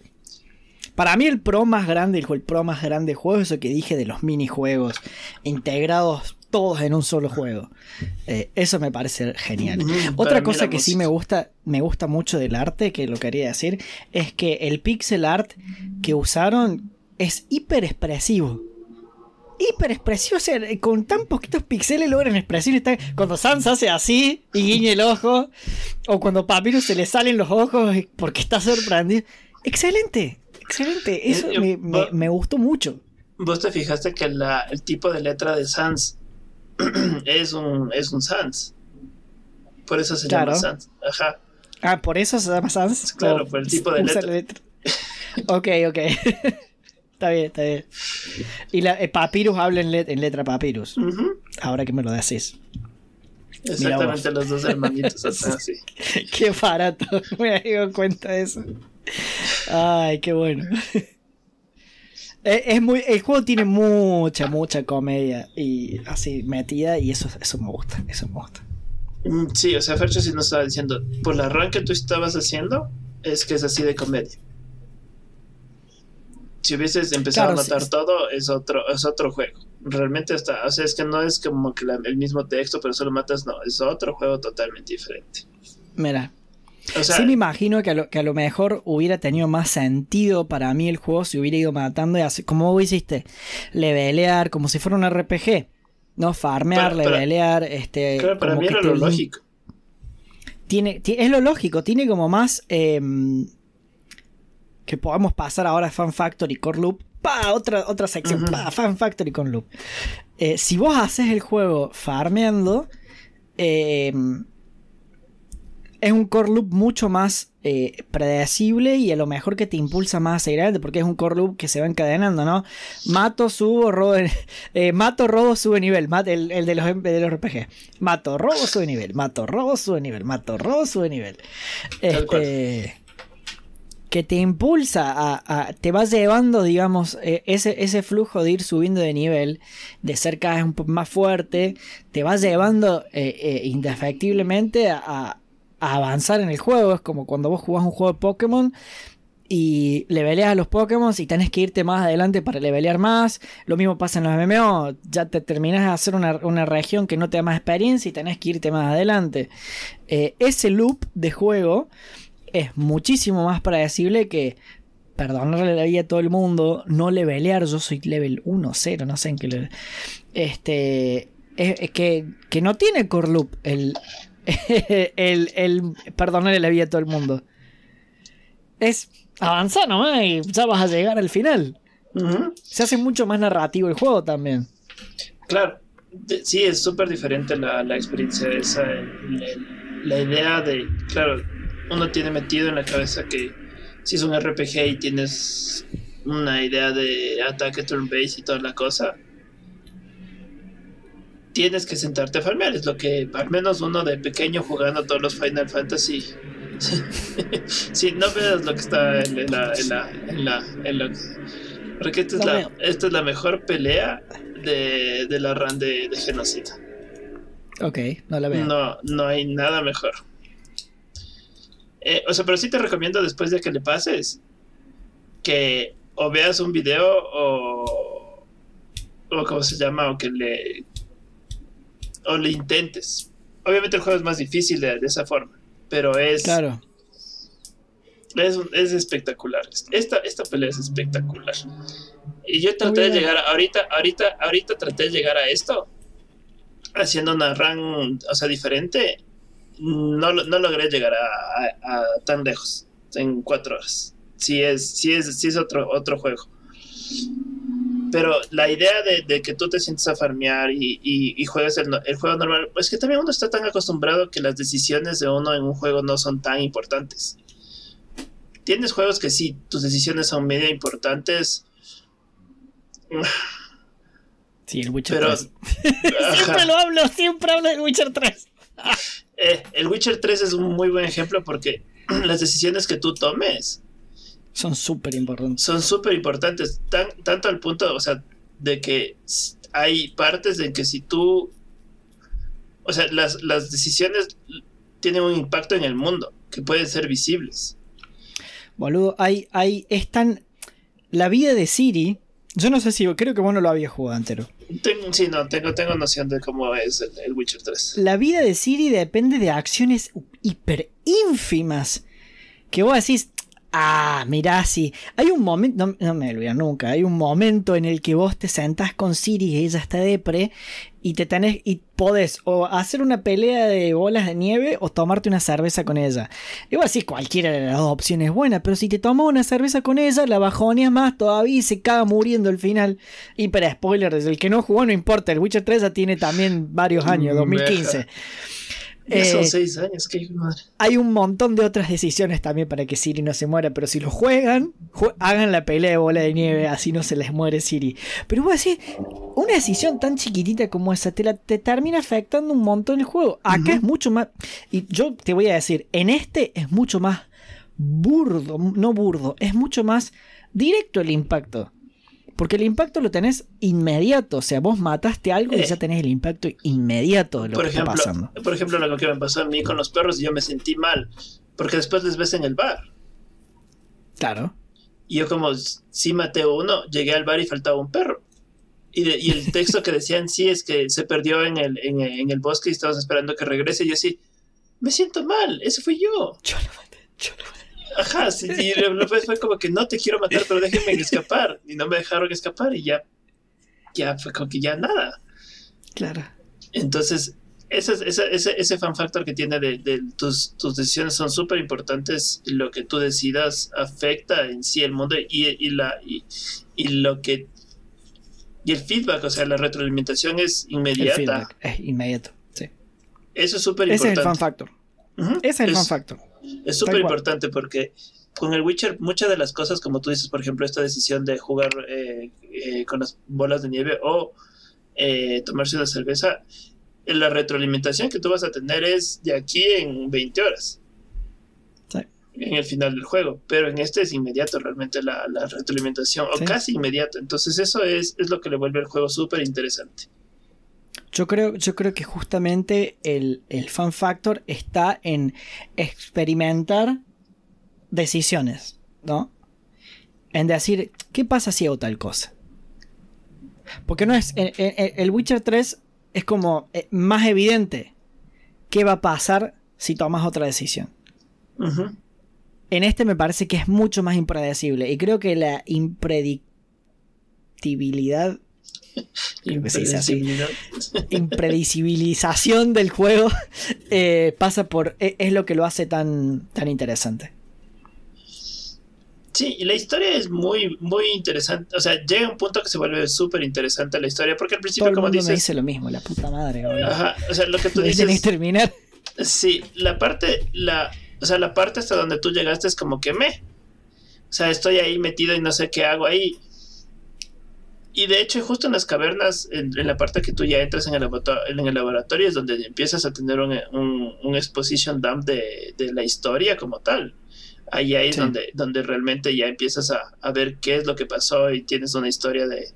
para mí el pro más grande, el, pro más grande juego es eso que dije de los minijuegos integrados todos en un solo juego. Eh, eso me parece genial. Otra cosa que sí me gusta, me gusta mucho del arte, que lo quería decir, es que el pixel art que usaron es hiper expresivo. Hiper expresivo, o sea, con tan poquitos píxeles logran expresión. Cuando Sans hace así y guiña el ojo, o cuando Papyrus se le salen los ojos porque está sorprendido. Excelente, Excelente, eso me, gustó mucho. Vos te fijaste que el tipo de letra de Sans es un, es un Sans. Por eso se llama Sans. Ajá. Ah, por eso se llama Sans. Claro, por el tipo de letra. ok, ok. está bien, está bien. Y la, eh, Papyrus habla en, letra Papyrus. Ahora que me lo decís. Exactamente los dos hermanitos así. Qué barato, me he dado cuenta de eso. Ay, qué bueno. Es muy, el juego tiene mucha, mucha comedia y así metida y eso, eso me gusta, eso me gusta. Mm, sí, o sea, Fercho sí nos estaba diciendo, por la run que tú estabas haciendo, es que es así de comedia. Si hubieses empezado a matar todo, es otro, es otro juego. Realmente está, o sea, es que no es como que el mismo texto, pero solo matas, no, es otro juego totalmente diferente. Mira, sí me imagino que a, lo, mejor hubiera tenido más sentido para mí el juego si hubiera ido matando y así, como vos hiciste, levelear como si fuera un RPG, ¿no? Farmear, levelear, este... Claro, para mí era lo lógico. Tiene, es lo lógico, tiene como más... Em, que podamos pasar ahora a Fan Factory Core Loop. ¡Pa! Otra, otra sección. Fan Factory con Loop. Eh, si vos haces el juego farmeando... Eh, es un core loop mucho más eh, predecible y a lo mejor que te impulsa más a seguir adelante porque es un core loop que se va encadenando, ¿no? Mato, subo, robo, eh, mato, robo, sube nivel, el, de, los, de los RPG. Mato, robo, sube nivel, mato, robo, sube nivel, mato, robo, sube nivel. Este, que te impulsa a, te vas llevando, digamos, eh, ese, ese flujo de ir subiendo de nivel, de ser cada vez un poco más fuerte, te vas llevando indefectiblemente a avanzar en el juego. Es como cuando vos jugás un juego de Pokémon y leveleas a los Pokémon y tenés que irte más adelante para levelear más. Lo mismo pasa en los MMO. Ya te terminas de hacer una, región que no te da más experiencia y tenés que irte más adelante. Eh, ese loop de juego es muchísimo más predecible que perdonarle la vida a todo el mundo, no levelear. Yo soy level 1, 0, no sé en qué level. Este. Es, que, que no tiene core loop el, el, el perdonarle la vida a todo el mundo. Es avanzar nomás y ya vas a llegar al final. Se hace mucho más narrativo el juego también. Claro, sí, es súper diferente la, experiencia esa. la, idea de, claro, uno tiene metido en la cabeza que si es un RPG y tienes una idea de ataque turn-based y toda la cosa, tienes que sentarte a farmear. Es lo que al menos uno de pequeño jugando todos los Final Fantasy. si no veas lo que está en la. En la, en la, en porque esta es, la, esta es la mejor pelea de, de la de, de genocida. Ok, no la veo. No, no hay nada mejor. Eh, o sea, pero sí te recomiendo después de que le pases que o veas un video o, o cómo se llama, o que le o le intentes. Obviamente el juego es más difícil de, esa forma, pero es... Claro. Es, es espectacular. Esta, esta pelea es espectacular. Y yo traté de llegar, ahorita, ahorita, ahorita traté de llegar a esto haciendo una run, o sea, diferente. No, no logré llegar a, a, tan lejos en cuatro horas. Si es, si es, si es otro, otro juego. Pero la idea de, de que tú te sientes a farmear y, y, y juegues el, el, juego normal, pues que también uno está tan acostumbrado que las decisiones de uno en un juego no son tan importantes. Tienes juegos que sí, tus decisiones son media importantes. Sí, el Witcher Pero, 3. siempre lo hablo, siempre hablo del Witcher 3. eh, el Witcher 3 es un muy buen ejemplo porque las decisiones que tú tomes son súper importantes. Son súper importantes, tan, tanto al punto, o sea, de que hay partes en que si tú, o sea, las, las decisiones tienen un impacto en el mundo que pueden ser visibles. Boludo, hay, hay, es tan... La vida de Siri, yo no sé si, creo que vos no lo habías jugado entero. Sí, no, tengo, tengo noción de cómo es el, el, Witcher 3. La vida de Siri depende de acciones hiper ínfimas. Que vos decís, ah, mirá, sí. Hay un momento, no, no me olvido nunca, hay un momento en el que vos te sentás con Siri y ella está depre y te tenés y podés o hacer una pelea de bolas de nieve o tomarte una cerveza con ella. Igual sí, cualquiera de las dos opciones es buena, pero si te tomas una cerveza con ella, la bajoneas más todavía y se caga muriendo al final. Y para spoiler, desde el que no jugó no importa, el Witcher 3 ya tiene también varios años, 2015. Ya son eh, seis años, qué madre. Hay un montón de otras decisiones también para que Siri no se muera, pero si lo juegan, hagan la pelea de bola de nieve, así no se les muere Siri. Pero voy a decir, una decisión tan chiquitita como esa te, la, te termina afectando un montón el juego. Acá es mucho más. Y yo te voy a decir, en este es mucho más burdo, no burdo, es mucho más directo el impacto. Porque el impacto lo tenés inmediato. O sea, vos mataste algo y ya tenés el impacto inmediato de lo por que ejemplo, está pasando. Por ejemplo, lo que me pasó a mí con los perros, yo me sentí mal. Porque después les ves en el bar. Claro. Y yo, como sí maté uno, llegué al bar y faltaba un perro. Y, de, y el texto que decían sí es que se perdió en el, en, en el bosque y estabas esperando que regrese. Y yo así, me siento mal, ese fui yo. Yo lo maté, yo lo maté. Ajá, sí, y después fue como que no te quiero matar, pero déjenme escapar. Y no me dejaron escapar y ya, ya fue como que ya nada. Claro. Entonces, ese, ese, ese, ese fan factor que tiene de, de tus, tus decisiones son súper importantes. Lo que tú decidas afecta en sí el mundo y, y la, y, y, lo que... Y el feedback, o sea, la retroalimentación es inmediata. es inmediato, sí. Eso es súper importante. Ese es el fan factor. Uh -huh. Ese es el es, fan factor. Es súper importante porque con el Witcher muchas de las cosas, como tú dices, por ejemplo, esta decisión de jugar eh, eh, con las bolas de nieve o eh, tomarse una cerveza, la retroalimentación que tú vas a tener es de aquí en 20 horas. Sí. En el final del juego, pero en este es inmediato realmente la, la retroalimentación, o casi inmediato. Entonces eso es, es lo que le vuelve el juego súper interesante. Yo creo, yo creo que justamente el, el fan factor está en experimentar decisiones, ¿no? En decir, ¿qué pasa si hago tal cosa? Porque no es. El, el Witcher 3 es como eh, más evidente qué va a pasar si tomas otra decisión. Uh -huh. En este me parece que es mucho más impredecible. Y creo que la impredictibilidad Impredecibilidad. impredecibilización del juego eh, pasa por es, es, lo que lo hace tan tan interesante. Sí y la historia es muy muy interesante. O sea llega un punto que se vuelve súper interesante la historia porque al principio Todo como el mundo dices me dice lo mismo la puta madre Ajá, o sea lo que tú dices terminar. Sí la parte la o sea la parte hasta donde tú llegaste es como que me o sea estoy ahí metido y no sé qué hago ahí y de hecho, justo en las cavernas, en, en, la parte que tú ya entras en el, en el laboratorio, es donde empiezas a tener un, un, un exposition dump de, de, la historia como tal. Ahí, ahí es donde, donde realmente ya empiezas a, a, ver qué es lo que pasó y tienes una historia de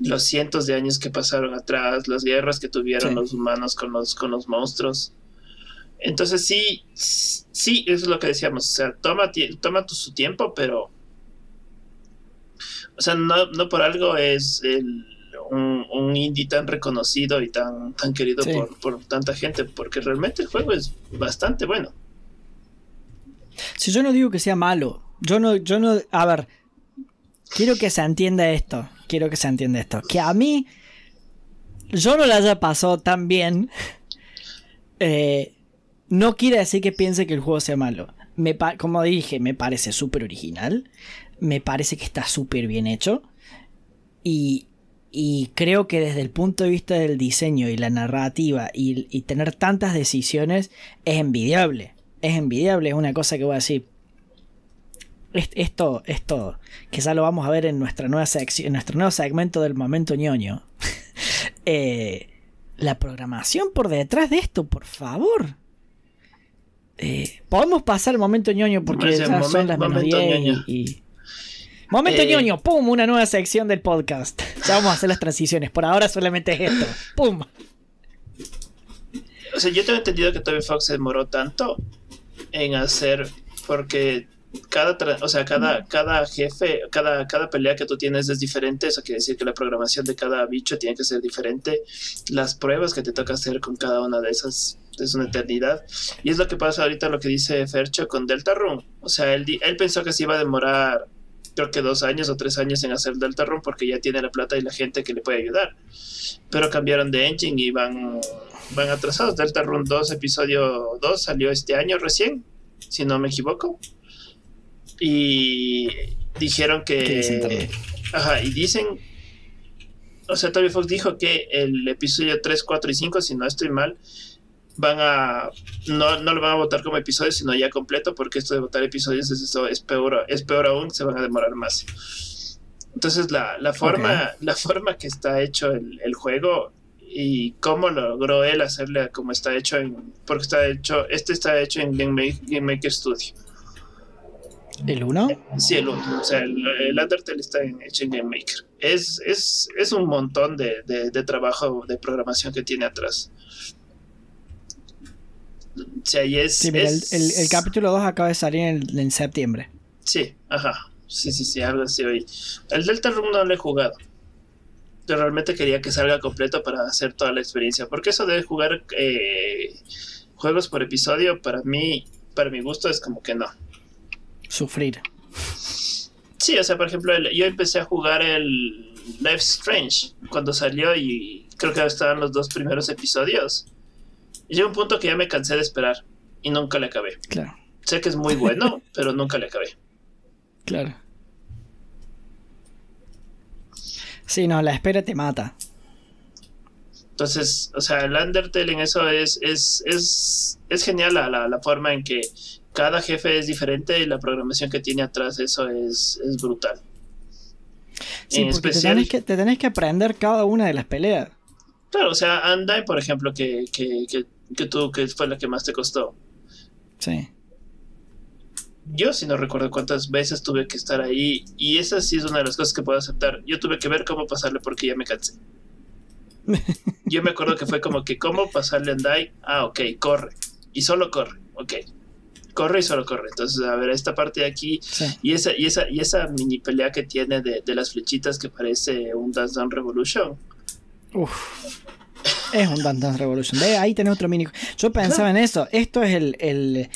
los cientos de años que pasaron atrás, las guerras que tuvieron sí. los humanos con los, con los monstruos. Entonces sí, sí, eso es lo que decíamos. O sea, toma, toma tu, su tiempo, pero o sea, no, no por algo es el, un, un, indie tan reconocido y tan, tan querido sí. por, por, tanta gente, porque realmente el juego es bastante bueno. Si yo no digo que sea malo, yo no, yo no, a ver, quiero que se entienda esto, quiero que se entienda esto, que a mí yo no la haya pasado tan bien, eh, no quiere decir que piense que el juego sea malo. Me como dije, me parece súper original, me parece que está súper bien hecho y, y, creo que desde el punto de vista del diseño y la narrativa y, y tener tantas decisiones es envidiable. Es envidiable, es una cosa que voy a decir, esto, esto, que ya lo vamos a ver en nuestra nueva sección, en nuestro nuevo segmento del momento ñoño. Eh, la programación por detrás de esto, por favor. Eh, podemos pasar el momento ñoño porque ya son las menos 10 y, Momento eh, ñoño, pum, una nueva sección del podcast. Ya vamos a hacer las transiciones. Por ahora solamente es esto. Pum. O sea, yo tengo entendido que Toby Fox se demoró tanto en hacer porque cada, o sea, cada, cada jefe, cada, cada pelea que tú tienes es diferente. Eso quiere decir que la programación de cada bicho tiene que ser diferente. Las pruebas que te toca hacer con cada una de esas es una eternidad. Y es lo que pasa ahorita lo que dice Fercho con Delta Run. O sea, él, él pensó que se iba a demorar, creo que dos años o tres años en hacer Delta Run porque ya tiene la plata y la gente que le puede ayudar. Pero cambiaron de engine y van, van atrasados. Delta Run 2, episodio 2, salió este año recién, si no me equivoco y dijeron que... Ajá, y dicen... O sea, Toby Fox dijo que el episodio 3, 4 y 5, si no estoy mal, van a... No, no lo van a votar como episodio, sino ya completo, porque esto de votar episodios es, eso, es, peor, es peor aún, se van a demorar más. Entonces la, la forma, la forma que está hecho el, el, juego y cómo logró él hacerle como está hecho en, porque está hecho, este está hecho en Game Maker Studio. ¿El 1? Sí, el 1. O sea, el, Undertale está en, hecho en Game Maker. Es, es, es un montón de, de, trabajo de programación que tiene atrás. O sea, y es, sí, mira, El, el, capítulo 2 acaba de salir en, en, septiembre. Sí, ajá. Sí, sí, sí, algo así hoy. El Delta Room no lo he jugado. Yo realmente quería que salga completo para hacer toda la experiencia. Porque eso de jugar eh, juegos por episodio, para mí, para mi gusto, es como que no sufrir. Sí, o sea, por ejemplo, yo empecé a jugar el Life Strange cuando salió y creo que estaban los dos primeros episodios. Y llegó un punto que ya me cansé de esperar y nunca le acabé. Claro. Sé que es muy bueno, pero nunca le acabé. Claro. Sí, no, la espera te mata. Entonces, o sea, el Undertale en eso es, es, es, es genial la, la, la, forma en que cada jefe es diferente y la programación que tiene atrás eso es, brutal. Sí, porque te, tenés que, te tenés que aprender cada una de las peleas. Claro, o sea, Andai, por ejemplo, que, que, que, que tú, que fue la que más te costó. Sí. Yo sí no recuerdo cuántas veces tuve que estar ahí y esa sí es una de las cosas que puedo aceptar. Yo tuve que ver cómo pasarle porque ya me cansé. Yo me acuerdo que fue como que cómo pasarle a Andai. Ah, ok, corre. Y solo corre. Ok corre y solo corre. Entonces, a ver, esta parte de aquí y, esa, y, esa, y esa mini pelea que tiene de, las flechitas que parece un Dance Dance Revolution. Uf. Es un Dance Dance Revolution. De ahí tenés otro mini. Yo pensaba en eso. Esto es el. el,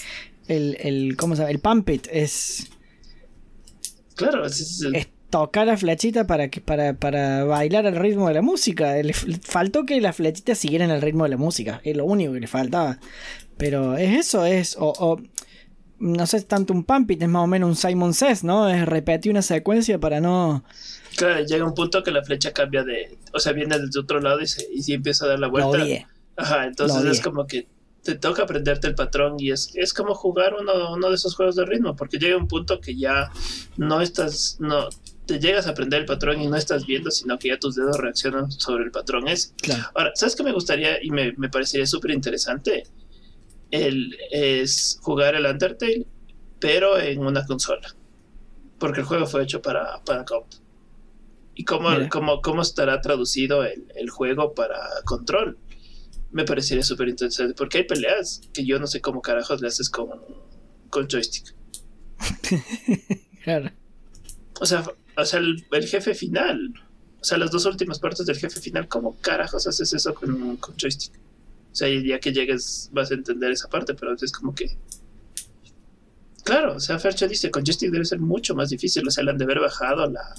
el, el ¿Cómo se llama? El Pump It. Es. Claro, es, tocar la flechita para, que, para, para bailar al ritmo de la música. Le faltó que las flechitas siguieran el ritmo de la música. Es lo único que le faltaba. Pero es eso, es. O, no sé, tanto un Pumpit, es más o menos un Simon Says, ¿no? Es repetir una secuencia para no. Claro, llega un punto que la flecha cambia de. O sea, viene desde otro lado y, se, y empieza a dar la vuelta. Ajá, entonces es como que te toca aprenderte el patrón y es, es como jugar uno, uno de esos juegos de ritmo, porque llega un punto que ya no estás. no te llegas a aprender el patrón y no estás viendo, sino que ya tus dedos reaccionan sobre el patrón ese. Ahora, ¿sabes qué me gustaría y me, me parecería súper interesante? el, es jugar el Undertale, pero en una consola. Porque el juego fue hecho para, para comp. ¿Y cómo, cómo, cómo, estará traducido el, el, juego para control? Me parecería súper interesante. Porque hay peleas que yo no sé cómo carajos le haces con, con joystick. claro. O sea, o sea el, el, jefe final. O sea, las dos últimas partes del jefe final, ¿cómo carajos haces eso con, con joystick? O sea, día que llegues vas a entender esa parte, pero es como que. Claro, o sea, Fercho dice, con joystick debe ser mucho más difícil, o sea, le han de haber bajado la,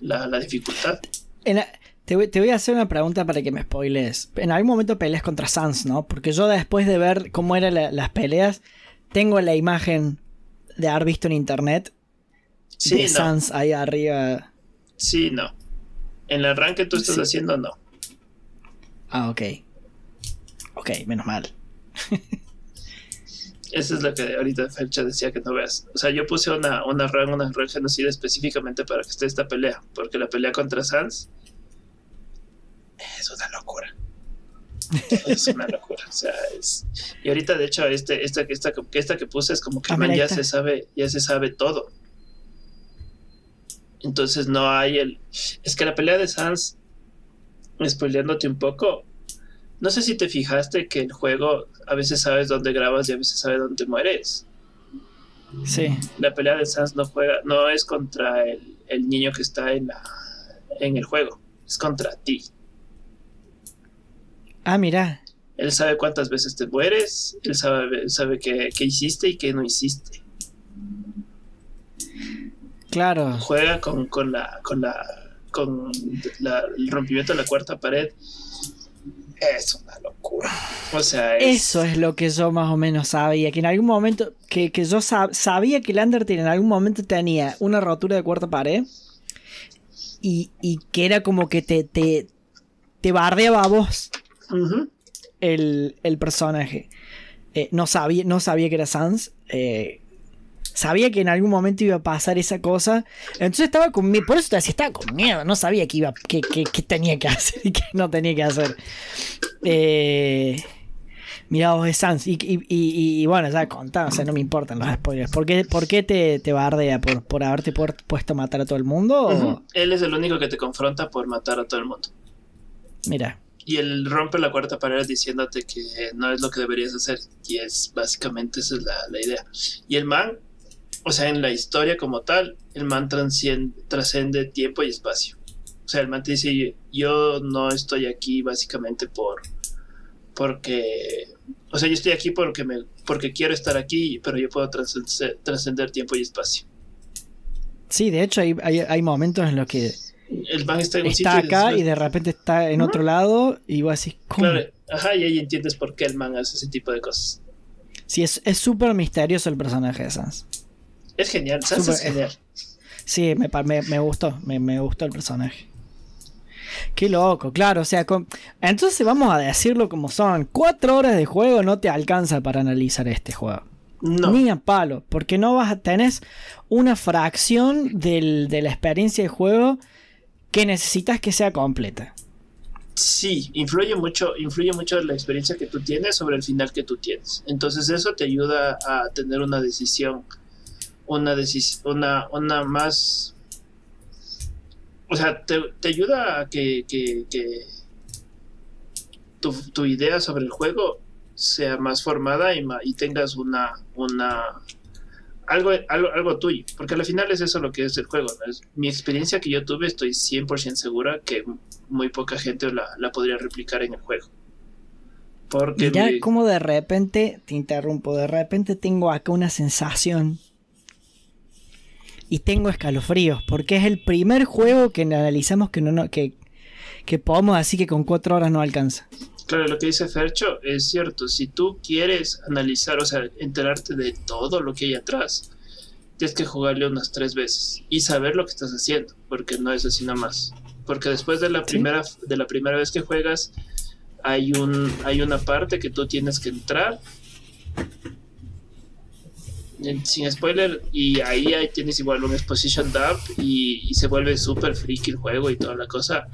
la, la dificultad. En la- te, voy, te voy a hacer una pregunta para que me spoiles. En algún momento peleas contra Sans, ¿no? Porque yo después de ver cómo eran la- las peleas, tengo la imagen de haber visto en internet Sí, de no. Sans ahí arriba. Sí, no. En el arranque tú estás Sí. haciendo, no. Ah, ok. Ok, menos mal. Eso es lo que ahorita Fercho decía que no veas. O sea, yo puse una, una run, una run genocida específicamente para que esté esta pelea. Porque la pelea contra Sans es una locura. es una locura. O sea, es. Y ahorita, de hecho, este, esta, esta, esta que puse es como que man ya se sabe, ya se sabe todo. Entonces no hay el. Es que la pelea de Sans, spoileándote un poco, no sé si te fijaste que el juego a veces sabes dónde grabas y a veces sabes dónde mueres. Sí. La pelea de Sans no juega, no es contra el, el niño que está en la en el juego, es contra ti. Ah, mira. Él sabe cuántas veces te mueres, él sabe, sabe qué, qué hiciste y qué no hiciste. Claro. Juega con, con la con la con la- el rompimiento de la cuarta pared. Es una locura. O sea, es, Eso es lo que yo más o menos sabía. Que en algún momento. Que, que yo sab- sabía que el Undertale en algún momento tenía una rotura de cuarta pared. Y, y que era como que te, te, te bardeaba a vos el, el personaje. Eh, no, sabía, no sabía que era Sans. eh, sabía que en algún momento iba a pasar esa cosa. Entonces estaba con miedo. Por eso te decía, estaba con miedo. No sabía que iba, que, que- que tenía que hacer y que no tenía que hacer. Eh, Mirá vos es Sans. Y, y- y- y bueno, ya contá, o sea, no me importan los spoilers. ¿Por qué, por qué te, te bardea? ¿Por, ¿Por haberte pu- puesto a matar a todo el mundo? Ujú. Él es el único que te confronta por matar a todo el mundo. Mira. Y él rompe la cuarta pared diciéndote que no es lo que deberías hacer. Y es básicamente esa es la, la idea. Y el man, o sea, en la historia como tal, el man trascende tiempo y espacio. O sea, el man te dice, yo no estoy aquí básicamente por... Porque... O sea, yo estoy aquí porque, me, porque quiero estar aquí, pero yo puedo trascender, tiempo y espacio. Sí, de hecho hay, hay, hay momentos en los que El man está en un está sitio acá después- y de repente está en otro lado y vos así, ¿cómo? Claro, ajá, y ahí entiendes por qué el man hace ese tipo de cosas. Sí, es es súper misterioso el personaje de Sans. Es genial, Sans Súper- es genial. Sí, me, me, me gustó, me, me gustó el personaje. Qué loco, claro, o sea, con- entonces vamos a decirlo como son. Cuatro horas de juego no te alcanza para analizar este juego. No, Ni a palo, porque no vas a tener una fracción del- de la experiencia de juego que necesitas que sea completa. sí, influye mucho, influye mucho la experiencia que tú tienes sobre el final que tú tienes. Entonces eso te ayuda a tener una decisión, una decisión, una, una más, o sea, te, te ayuda a que, que, que tu, tu idea sobre el juego sea más formada y, y tengas una, una algo, algo, algo tuyo, porque al final es eso lo que es el juego. ¿no? Es, mi experiencia que yo tuve, estoy 100% segura que muy poca gente la, la podría replicar en el juego. Porque Mirá mi- como de repente, te interrumpo, de repente tengo acá una sensación y tengo escalofríos, porque es el primer juego que analizamos que no, no- que, que podemos decir que con cuatro horas no alcanza. Claro, lo que dice Fercho es cierto. Si tú quieres analizar, o sea, enterarte de todo lo que hay atrás, tienes que jugarle unas tres veces y saber lo que estás haciendo, porque no es así nada más. Porque después de la Sí. primera de la primera vez que juegas, hay un hay una parte que tú tienes que entrar en- sin spoiler y ahí, ahí tienes igual un exposition dump y, y se vuelve súper freaky el juego y toda la cosa.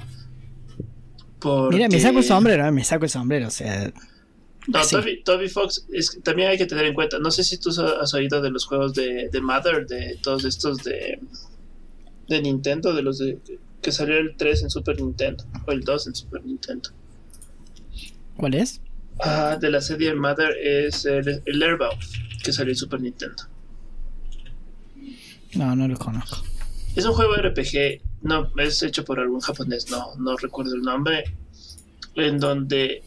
Mira, me saco el Porque- sombrero, eh, me saco el sombrero, o sea, no, Sí. Toby, Toby Fox es, también hay que tener en cuenta. No sé si tú has oído de los juegos de, de Mother, de todos estos de, de Nintendo, de los de, que salió el 3 en Super Nintendo, o el 2 en Super Nintendo. ¿cuál es? Ah, de la serie Mother es el, el Airbound, que salió en Super Nintendo. No, no lo conozco. Es un juego RPG, no, es hecho por algún japonés, no, no recuerdo el nombre, en donde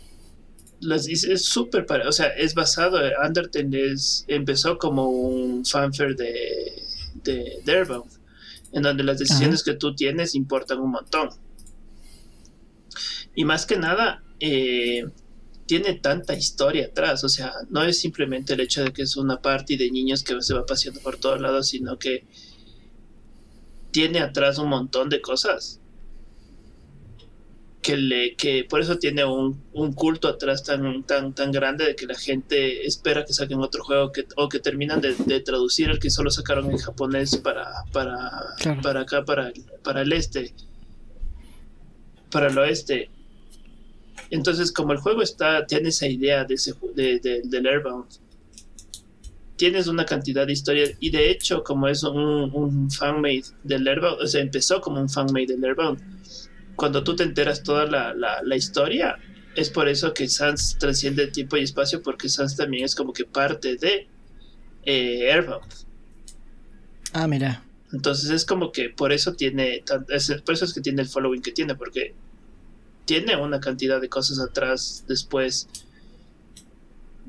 las es súper o sea, es basado, Undertale es, empezó como un fanfare de, de, en donde las decisiones que tú tienes importan un montón. Y más que nada, eh, tiene tanta historia atrás, o sea, no es simplemente el hecho de que es una party de niños que se va paseando por todos lados, sino que tiene atrás un montón de cosas que le que por eso tiene un, culto atrás tan tan tan grande de que la gente espera que saquen otro juego que, o que terminan de, traducir el que solo sacaron en japonés para para para acá para para el este para el oeste entonces como el juego está tiene esa idea de ese de, del Airbound tienes una cantidad de historias y de hecho como es un, un fanmade del Airbound o sea empezó como un fanmade del Airbound cuando tú te enteras toda la, la, historia, es por eso que Sans trasciende tiempo y espacio, porque Sans también es como que parte de eh, Airbound. Ah, mira. Entonces es como que por eso tiene, por eso es que tiene el following que tiene, porque tiene una cantidad de cosas atrás después.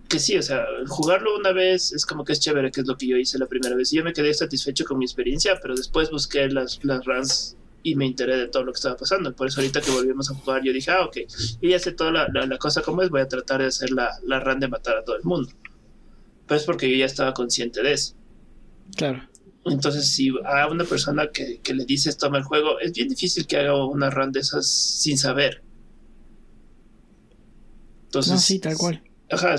Que sí, o sea, jugarlo una vez es como que es chévere, que es lo que yo hice la primera vez. Y yo me quedé satisfecho con mi experiencia, pero después busqué las, las runs y me enteré de todo lo que estaba pasando. Por eso ahorita que volvimos a jugar yo dije, ah, ok, y ya sé toda la, la, cosa como es, voy a tratar de hacer la, la run de matar a todo el mundo. Pues porque yo ya estaba consciente de eso. Claro. Entonces, si a una persona que, que le dices toma el juego, es bien difícil que haga una run de esas sin saber. Entonces, no, sí, tal cual. Ajá,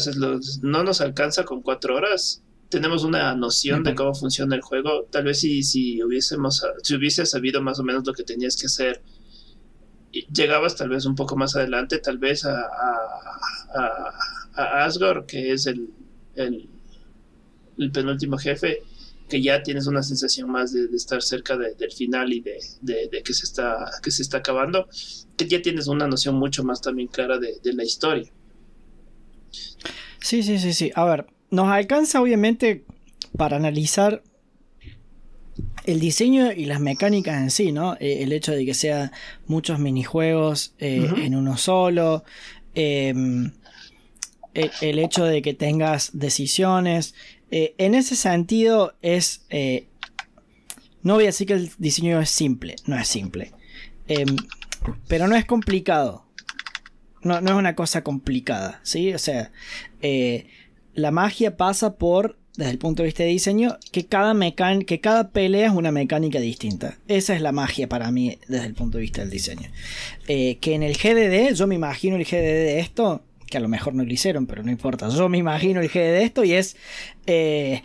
no nos alcanza con cuatro horas tenemos una noción de cómo funciona el juego. Tal vez si, si hubiésemos, si hubiese sabido más o menos lo que tenías que hacer, llegabas tal vez un poco más adelante, tal vez a, a, Asgore, que es el, el, penúltimo jefe, que ya tienes una sensación más de, estar cerca del final y de, de, que, se está, que se está acabando, que ya tienes una noción mucho más también clara de la historia. Sí, sí, sí, sí. A ver, nos alcanza obviamente para analizar el diseño y las mecánicas en sí, ¿no? Eh, el hecho de que sea muchos minijuegos eh, en uno solo. Em, el, hecho de que tengas decisiones. Eh, en ese sentido es... no voy a decir que el diseño es simple, no es simple. Em, pero no es complicado. No, no, es una cosa complicada, ¿sí? O sea, la magia pasa por, desde el punto de vista de diseño, que cada, que cada pelea es una mecánica distinta. Esa es la magia para mí desde el punto de vista del diseño. Eh, que en el GDD, yo me imagino el GDD de esto, que a lo mejor no lo hicieron, pero no importa, yo me imagino el GDD de esto y es eh,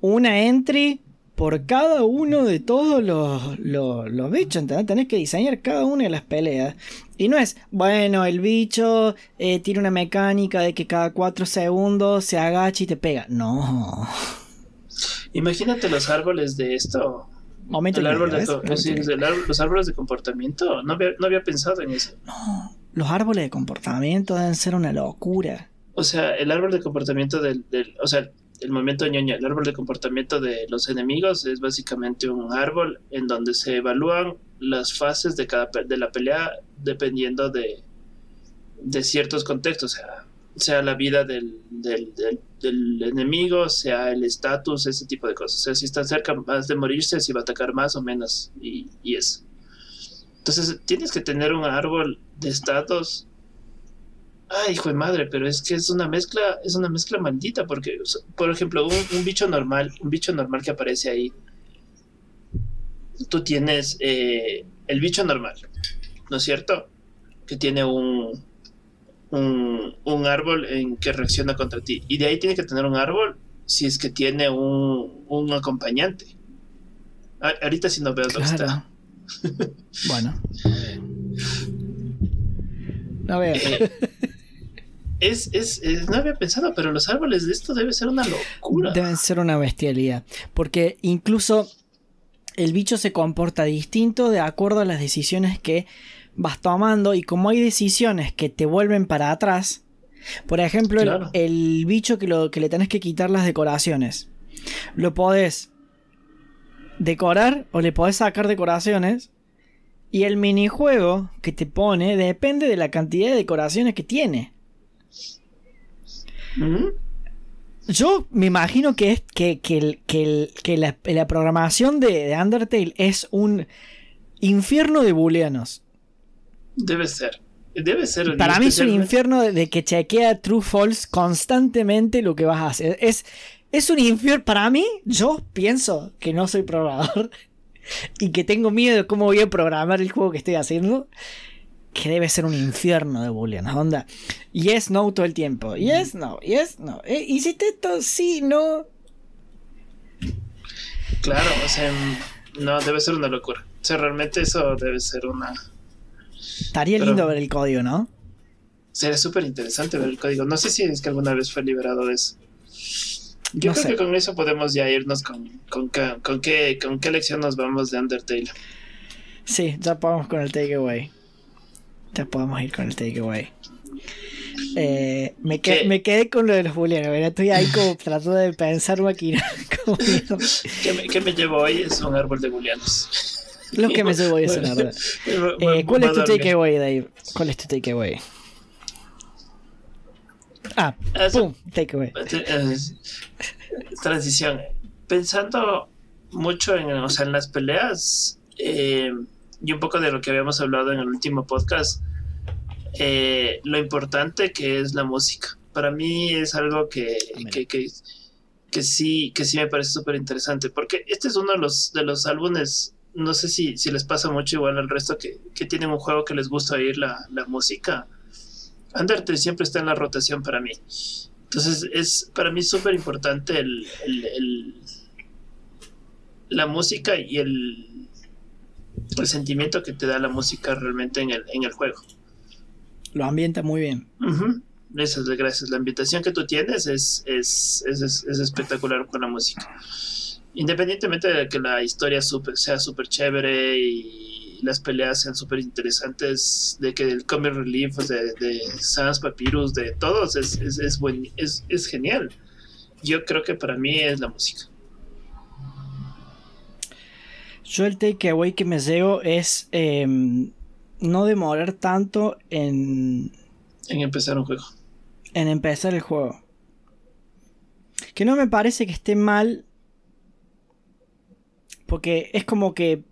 una entry por cada uno de todos los, los, bichos, ¿entendés? Tenés que diseñar cada una de las peleas. Y no es, bueno, el bicho eh, tiene una mecánica de que cada cuatro segundos se agacha y te pega. No. Imagínate los árboles de esto. Momento el árbol de, los árboles de comportamiento. No había, no había pensado en eso. No, los árboles de comportamiento deben ser una locura. O sea, el árbol de comportamiento del, del o sea, el movimiento ñoña, el árbol de comportamiento de los enemigos es básicamente un árbol en donde se evalúan las fases de cada de la pelea dependiendo de, de ciertos contextos, sea, sea la vida del, del, enemigo, sea el estatus, ese tipo de cosas. O sea, si está cerca más de morirse, si va a atacar más o menos, y, y eso. Entonces, tienes que tener un árbol de estatus Ay, hijo de madre, pero es que es una mezcla, es una mezcla maldita, porque, por ejemplo, un, bicho normal, un bicho normal que aparece ahí, tú tienes eh, el bicho normal, ¿no es cierto? Que tiene un, un, árbol en que reacciona contra ti. Y de ahí tiene que tener un árbol si es que tiene un, un acompañante. ahorita si no veo dónde está. bueno. No veo. Eh, es, es, no había pensado, pero los árboles de esto debe ser una locura. Deben ser una bestialidad. Porque incluso el bicho se comporta distinto de acuerdo a las decisiones que vas tomando. Y como hay decisiones que te vuelven para atrás. Por ejemplo, el, bicho que, lo, que le tenés que quitar las decoraciones. Lo podés decorar o le podés sacar decoraciones. Y el minijuego que te pone depende de la cantidad de decoraciones que tiene. Yo me imagino que, es, que, que, que, la, programación de, de, Undertale es un infierno de booleanos. Debe ser. Debe ser. Para mí es un infierno de, que chequea true false constantemente lo que vas a hacer. Es, es un infierno. Para mí, yo pienso que no soy programador y que tengo miedo de cómo voy a programar el juego que estoy haciendo que debe ser un infierno de Boolean, onda. Yes, no todo el tiempo. Yes, no, yes, no. Eh, ¿Hiciste esto? Sí, no. Claro, o sea, no, debe ser una locura. O sea, realmente eso debe ser una. Estaría lindo ver el código, ¿no? Sería súper interesante ver el código. No sé si es que alguna vez fue liberado de eso. Yo creo que con eso podemos ya irnos con, con, con, qué, con qué lección nos vamos de Undertale. Sí, ya podemos con el takeaway. Ya podemos ir con el takeaway. Eh, me, me, quedé con lo de los booleanos. Estoy ahí como tratando de pensar máquina. ¿Qué, me, ¿Qué me llevo hoy? Es un árbol de booleanos. Lo que me llevo hoy es un árbol. Eh, ¿Cuál es tu takeaway, Dave? ¿Cuál es tu takeaway? Ah, pum, takeaway. Transición. Pensando mucho en, o sea, en las peleas. Eh, y un poco de lo que habíamos hablado en el último podcast, eh, lo importante que es la música. Para mí es algo que, que, que, sí, que sí me parece súper interesante, porque este es uno de los, de los álbumes, no sé si, si les pasa mucho igual al resto, que, que tienen un juego que les gusta oír la, la música. Undertale siempre está en la rotación para mí. Entonces es para mí súper importante el, el, la música y el, el sentimiento que te da la música realmente en el, en el juego. Lo ambienta muy bien. Eso es gracias. La ambientación que tú tienes es, es, espectacular con la música. Independientemente de que la historia sea súper chévere y las peleas sean súper interesantes, de que el comic relief de, de Sans Papyrus, de todos, es, es, es, es genial. Yo creo que para mí es la música. Yo el takeaway que me llevo es em, no demorar tanto en... En empezar un juego. En empezar el juego. Que no me parece que esté mal. Porque es como que...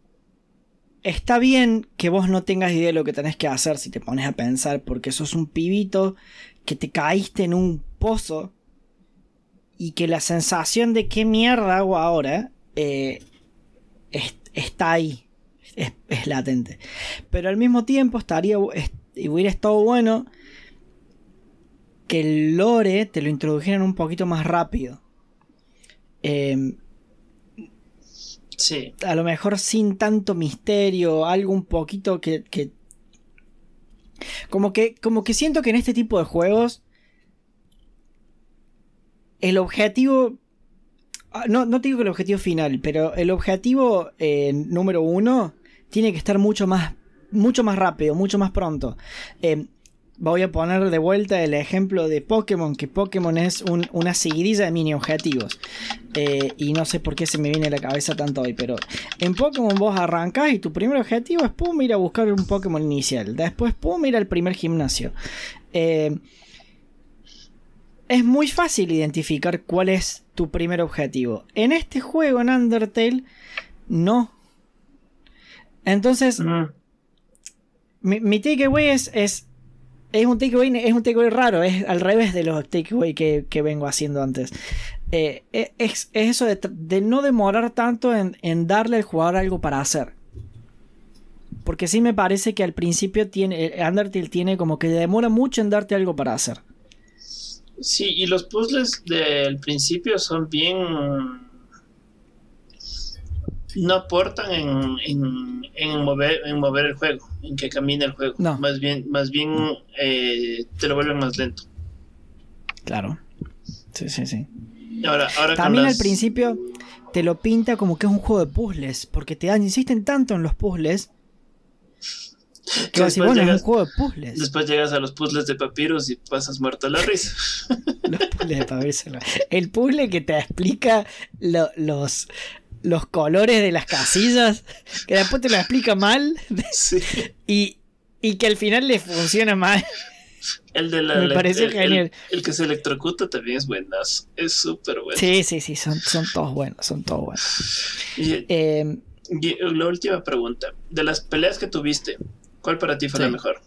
Está bien que vos no tengas idea de lo que tenés que hacer si te pones a pensar. Porque sos un pibito que te caíste en un pozo. Y que la sensación de qué mierda hago ahora. Eh, está ahí, es, latente. Pero al mismo tiempo estaría, y hubiera estado bueno que el lore te lo introdujeran un poquito más rápido. Em, sí. A lo mejor sin tanto misterio, algo un poquito que, que, como que. Como que siento que en este tipo de juegos. El objetivo Ah, no, no digo que el objetivo final, pero el objetivo eh, número uno tiene que estar mucho más, mucho más rápido, mucho más pronto. Eh, voy a poner de vuelta el ejemplo de Pokémon, que Pokémon es una seguidilla de mini objetivos. Eh, y no sé por qué se me viene a la cabeza tanto hoy, pero en Pokémon vos arrancás y tu primer objetivo es pum, ir a buscar un Pokémon inicial. Después pum, ir al primer gimnasio. Eh, es muy fácil identificar cuál es tu primer objetivo. En este juego, en Undertale, no. Entonces, mi, mi, takeaway es, es, es un takeaway es un takeaway raro, es al revés de los takeaway que, que vengo haciendo antes. Eh, e, es, eso de, no demorar tanto en, en, darle al jugador algo para hacer. Porque sí me parece que al principio tiene, Undertale tiene como que demora mucho en darte algo para hacer. Sí, y los puzzles del principio son bien... No aportan en, en, mover, en mover el juego, en que camine el juego. No. Más bien, más bien eh, te lo vuelven más lento. Claro. Sí, sí, sí. Ahora, ahora También al principio te lo pinta como que es un juego de puzzles, porque te dan, insisten tanto en los puzzles que después, bueno, llegas, un juego de puzzles. después llegas a los puzzles de papiros y pasas muerto a la risa. los puzzles de papiros. El puzzle que te explica los, los colores de las casillas, que después te lo explica mal sí. y, y que al final le funciona mal. El de la. Me la- pareció el, genial. El, el que se electrocuta también es buenazo. Es súper bueno. Sí, sí, sí, son, son todos buenos, son todos buenos. Y, Eh, y la última pregunta. De las peleas que tuviste, ¿cuál para ti fue la mejor?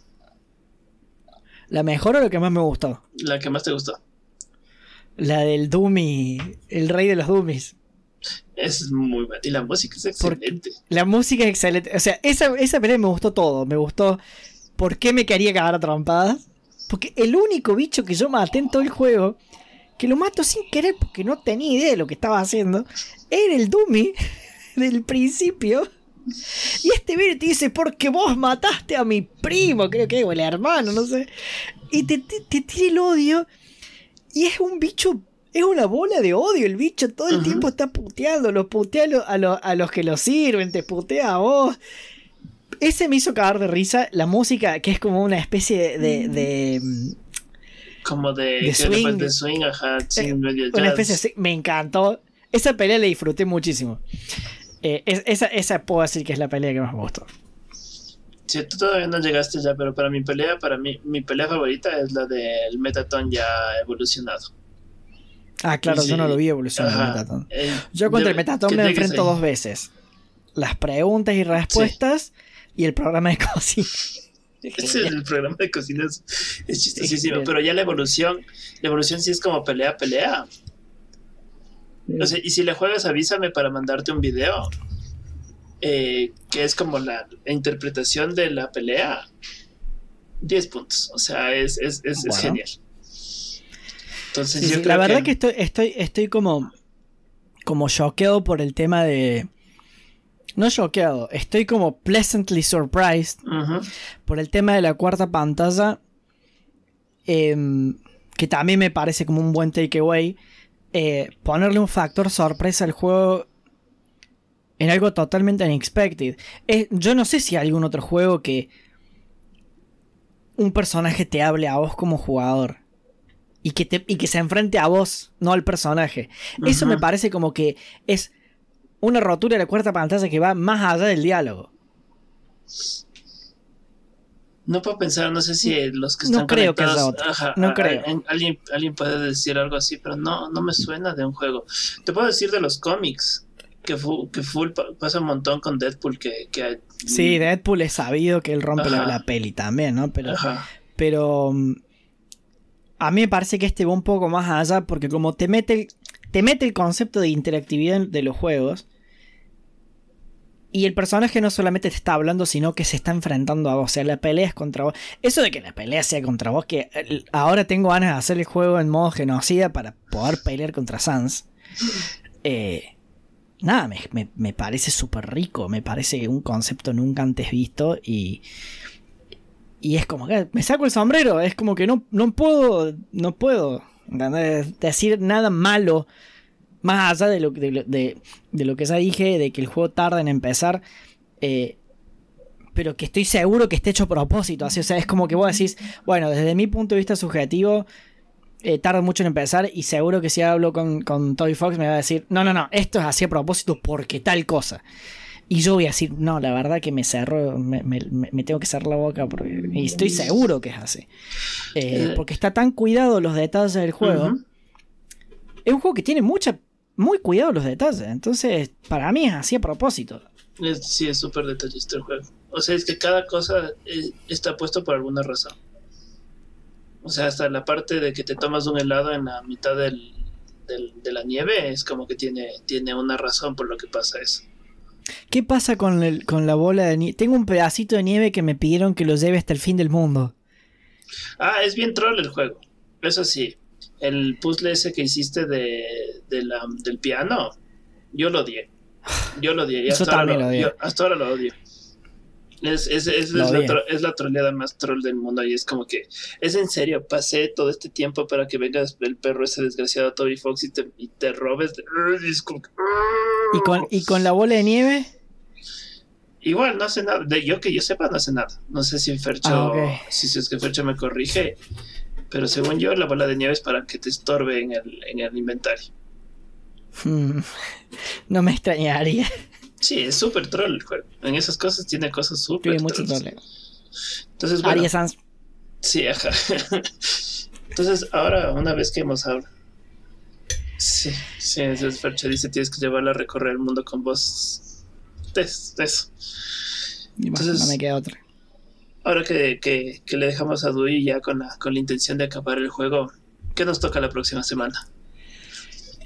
la mejor o lo que más me gustó. La que más te gustó. La del Doomy, el rey de los Doomies. Es muy buena. Y la música es excelente. La música es excelente. O sea, esa, esa pelea me gustó todo. Me gustó por qué me quería cagar a trompadas. Porque el único bicho que yo maté en todo el juego, que lo mato sin querer porque no tenía idea de lo que estaba haciendo, era el Doomy del principio. Y este viene y te dice, porque vos mataste a mi primo, creo que, o el hermano, no sé. Y te, te, te tira el odio. Y es un bicho, es una bola de odio. El bicho todo el tiempo está puteando, los putea a, lo- a, lo- a los que lo sirven, te putea a vos. Ese me hizo cagar de risa. La música, que es como una especie de. de, Como de, De swing. después de swing, ajá, sí, Eh, una especie de- Me encantó. Esa pelea la disfruté muchísimo. Eh, es- esa, esa puedo decir que es la pelea que más me gustó. Sí, tú todavía no llegaste ya, pero para mi pelea, para mí, mi pelea favorita es la del Metaton ya evolucionado. Ah, claro, Sí. yo no lo vi evolucionar el. Metaton. Eh, Yo contra el debe- Metaton me enfrento dos veces. Las preguntas y respuestas y el programa de cocina. Ese, el programa de cocina es, es chistosísimo, Sí, pero ya la evolución, la evolución sí es como pelea, pelea. O sea, y si le juegas, avísame para mandarte un video. eh, que es como la, interpretación de la pelea. 10 puntos. O sea, es, es, es, genial. Entonces, Sí, yo sí, creo La verdad que, estoy, estoy, estoy como, como choqueado por el tema de... No choqueado, estoy como pleasantly surprised por el tema de la cuarta pantalla, em, que también me parece como un buen takeaway, eh, ponerle un factor sorpresa al juego en algo totalmente unexpected. Eh, yo no sé si hay algún otro juego que un personaje te hable a vos como jugador. Y que, te, y que se enfrente a vos, no al personaje. Eso me parece como que es una rotura de la cuarta pantalla que va más allá del diálogo. No puedo pensar, no sé si los que No están creo que otro. ajá, No a- creo. a- alguien, alguien puede decir algo así, pero no, no me suena de un juego. Te puedo decir de los cómics, que, fu- que full pa- pasa un montón con Deadpool, que... que Sí, Deadpool es sabido que él rompe la, la peli también, ¿no? Pero, Ajá. pero mm, a mí me parece que este va un poco más allá porque como te mete el, te mete el concepto de interactividad de los juegos y el personaje no solamente te está hablando, sino que se está enfrentando a vos. O sea, la pelea es contra vos. Eso de que la pelea sea contra vos, que eh, ahora tengo ganas de hacer el juego en modo genocida para poder pelear contra Sans. Eh, nada, me, me- me parece súper rico. Me parece un concepto nunca antes visto. Y, y es como que me saco el sombrero. Es como que no, no puedo, no puedo decir nada malo. Más allá de lo, de, de- de lo que ya dije, de que el juego tarda en empezar. eh, pero que estoy seguro que esté hecho a propósito. Así, o sea, es como que vos decís, bueno, desde mi punto de vista subjetivo, eh, tarda mucho en empezar. Y seguro que si hablo con, con Toy Fox me va a decir, no, no, no, esto es así a propósito porque tal cosa. Y yo voy a decir, no, la verdad que me cerro, me, me- tengo que cerrar la boca porque, y estoy seguro que es así. Eh, Eh. porque está tan cuidado los detalles del juego. Es un juego que tiene mucha, muy cuidado los detalles. Entonces, para mí es así a propósito. Sí, es súper detallista el juego. O sea, es que cada cosa eh, está puesto por alguna razón. O sea, hasta la parte de que te tomas un helado en la mitad del, del- de la nieve es como que tiene, tiene una razón por lo que pasa eso. ¿Qué pasa con, el- con la bola de nieve? Tengo un pedacito de nieve que me pidieron que lo lleve hasta el fin del mundo. Ah, es bien troll el juego. Eso sí, el puzzle ese que hiciste de, de la, del piano, yo lo odié. Yo lo odié. y hasta, ahora lo, lo yo hasta ahora lo odio. Es, es, es, es la tro- es la troleada más troll del mundo y es como que, es en serio, pasé todo este tiempo para que vengas el perro ese desgraciado Toby Fox y te, y te robes. de- y como que- ¿Y con, y con la bola de nieve? Igual no hace nada, de yo que yo sepa no hace nada. No sé si Fercho, Ah, si es que Fercho me corrige, pero según yo la bola de nieve es para que te estorbe en el, en el inventario. Hmm, no me extrañaría. Sí, es súper troll el juego. En esas cosas tiene cosas súper Tuve mucho trolls. problema. Entonces, bueno, Sans. Sí, ajá. Entonces, ahora, una vez que hemos hablado. Sí, sí, es Fercha dice tienes que llevarla a recorrer el mundo con vos. Es, eso. Entonces, no me queda otra. Ahora que, que, que, le dejamos a Dui ya con la, con la intención de acabar el juego, ¿qué nos toca la próxima semana?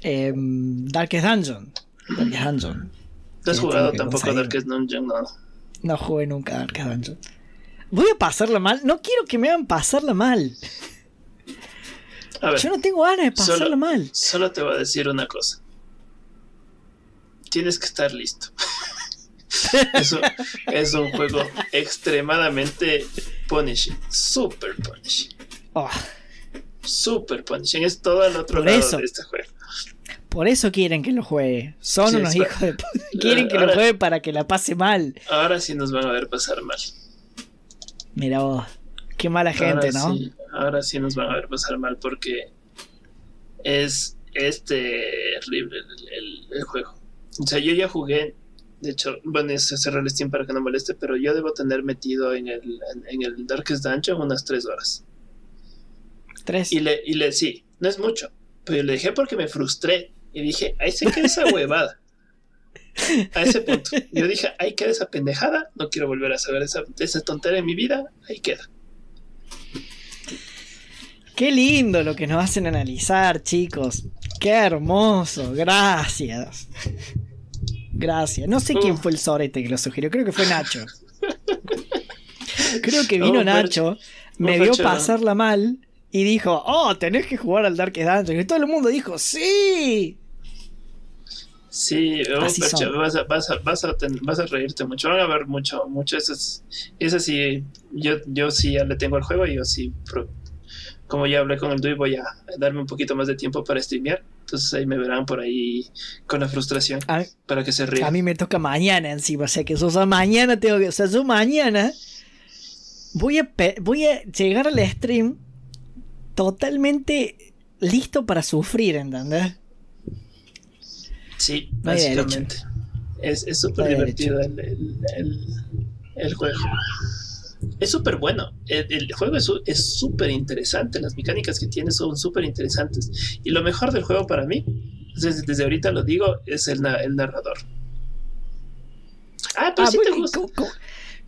Eh, Darkest Dungeon. Darkest Dungeon. ¿No has jugado tampoco Darkest Dungeon? No. No jugué nunca Darkest Dungeon. Voy a pasarla mal. No quiero que me hagan pasarla mal. Yo no tengo ganas de pasarla mal. Solo te voy a decir una cosa. Tienes que estar listo. es, un, es, un, juego extremadamente punishing. Super punishing. Oh. Super punishing. Es todo el otro lado de este juego. Por eso quieren que lo juegue. Son unos hijos de Quieren que lo juegue para que la pase mal. Ahora sí nos van a ver pasar mal. Mira vos. Qué mala gente, ¿no? ahora sí nos van a ver pasar mal porque es, es terrible el, juego. O sea, yo ya jugué. De hecho, bueno, se cerró el Steam para que no moleste, pero yo debo tener metido en el, en, el Darkest Dungeon unas tres horas. ¿Tres? Y le, y le, sí, no es mucho. Pero le dejé porque me frustré. Y dije, ahí se queda esa huevada. A ese punto. Yo dije, ahí queda esa pendejada. No quiero volver a saber esa, esa tontería en mi vida. Ahí queda. Qué lindo lo que nos hacen analizar, chicos. Qué hermoso. Gracias. Gracias. No sé quién fue el sorete que lo sugirió. Creo que fue Nacho. Creo que vino Nacho, me vio pasarla mal y dijo, oh, tenés que jugar al Dark Dungeon. Y todo el mundo dijo, sí. Sí, oh, vas, a, vas, a, vas, a vas, a, reírte mucho. Van a ver mucho, mucho. Eso, eso sí, yo, yo sí ya le tengo el juego y yo sí, como ya hablé con el Dui, voy a darme un poquito más de tiempo para streamear. Entonces ahí me verán por ahí con la frustración para que se rían. A mí me toca mañana encima, o sea que eso, mañana tengo que, o sea, yo mañana voy a, voy a llegar al stream totalmente listo para sufrir, ¿entendés? Sí, básicamente. Es súper divertido el, el, juego. Es súper bueno. El, juego es súper interesante. Las mecánicas que tiene son súper interesantes. Y lo mejor del juego para mí, desde, ahorita lo digo, es el, narrador. Ah, pero ah, te gusta.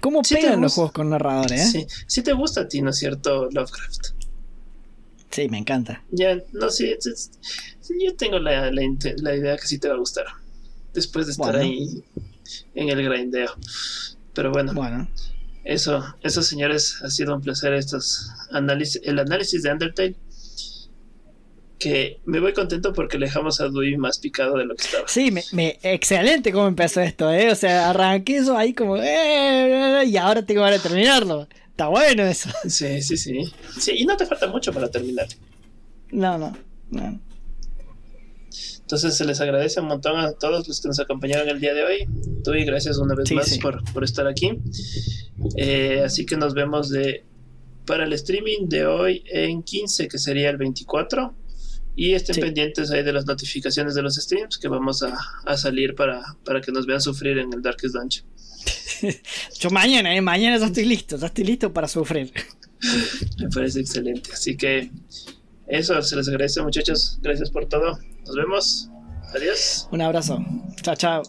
¿Cómo, pegan los juegos con narradores? Eh? Sí, sí te gusta a ti, ¿no es cierto, Lovecraft? Sí, me encanta. Ya, no, sí, yo tengo la, idea que sí te va a gustar. Después de estar ahí en el grindeo. Pero bueno. Bueno. Eso, eso señores, ha sido un placer estos análisis, el análisis de Undertale. Que me voy contento porque le dejamos a Dewey más picado de lo que estaba. Sí, me, excelente cómo empezó esto, ¿eh? O sea, arranqué eso ahí como, eh, y ahora tengo que terminarlo. Está bueno eso. Sí, sí, sí. Sí, y no te falta mucho para terminar. No, no, no. Entonces se les agradece un montón a todos los que nos acompañaron el día de hoy. Tú y gracias una vez más Por, por, estar aquí. Eh, así que nos vemos de para el streaming de hoy en 15, que sería el 24. Y estén pendientes ahí de las notificaciones de los streams que vamos a, a salir para, para que nos vean sufrir en el Darkest Dungeon. Yo mañana, ¿eh? mañana ya estoy listo, ya estoy listo para sufrir. Me parece excelente. Así que eso, se les agradece muchachos. Gracias por todo. Nos vemos. Adiós. Un abrazo. Chao, chao.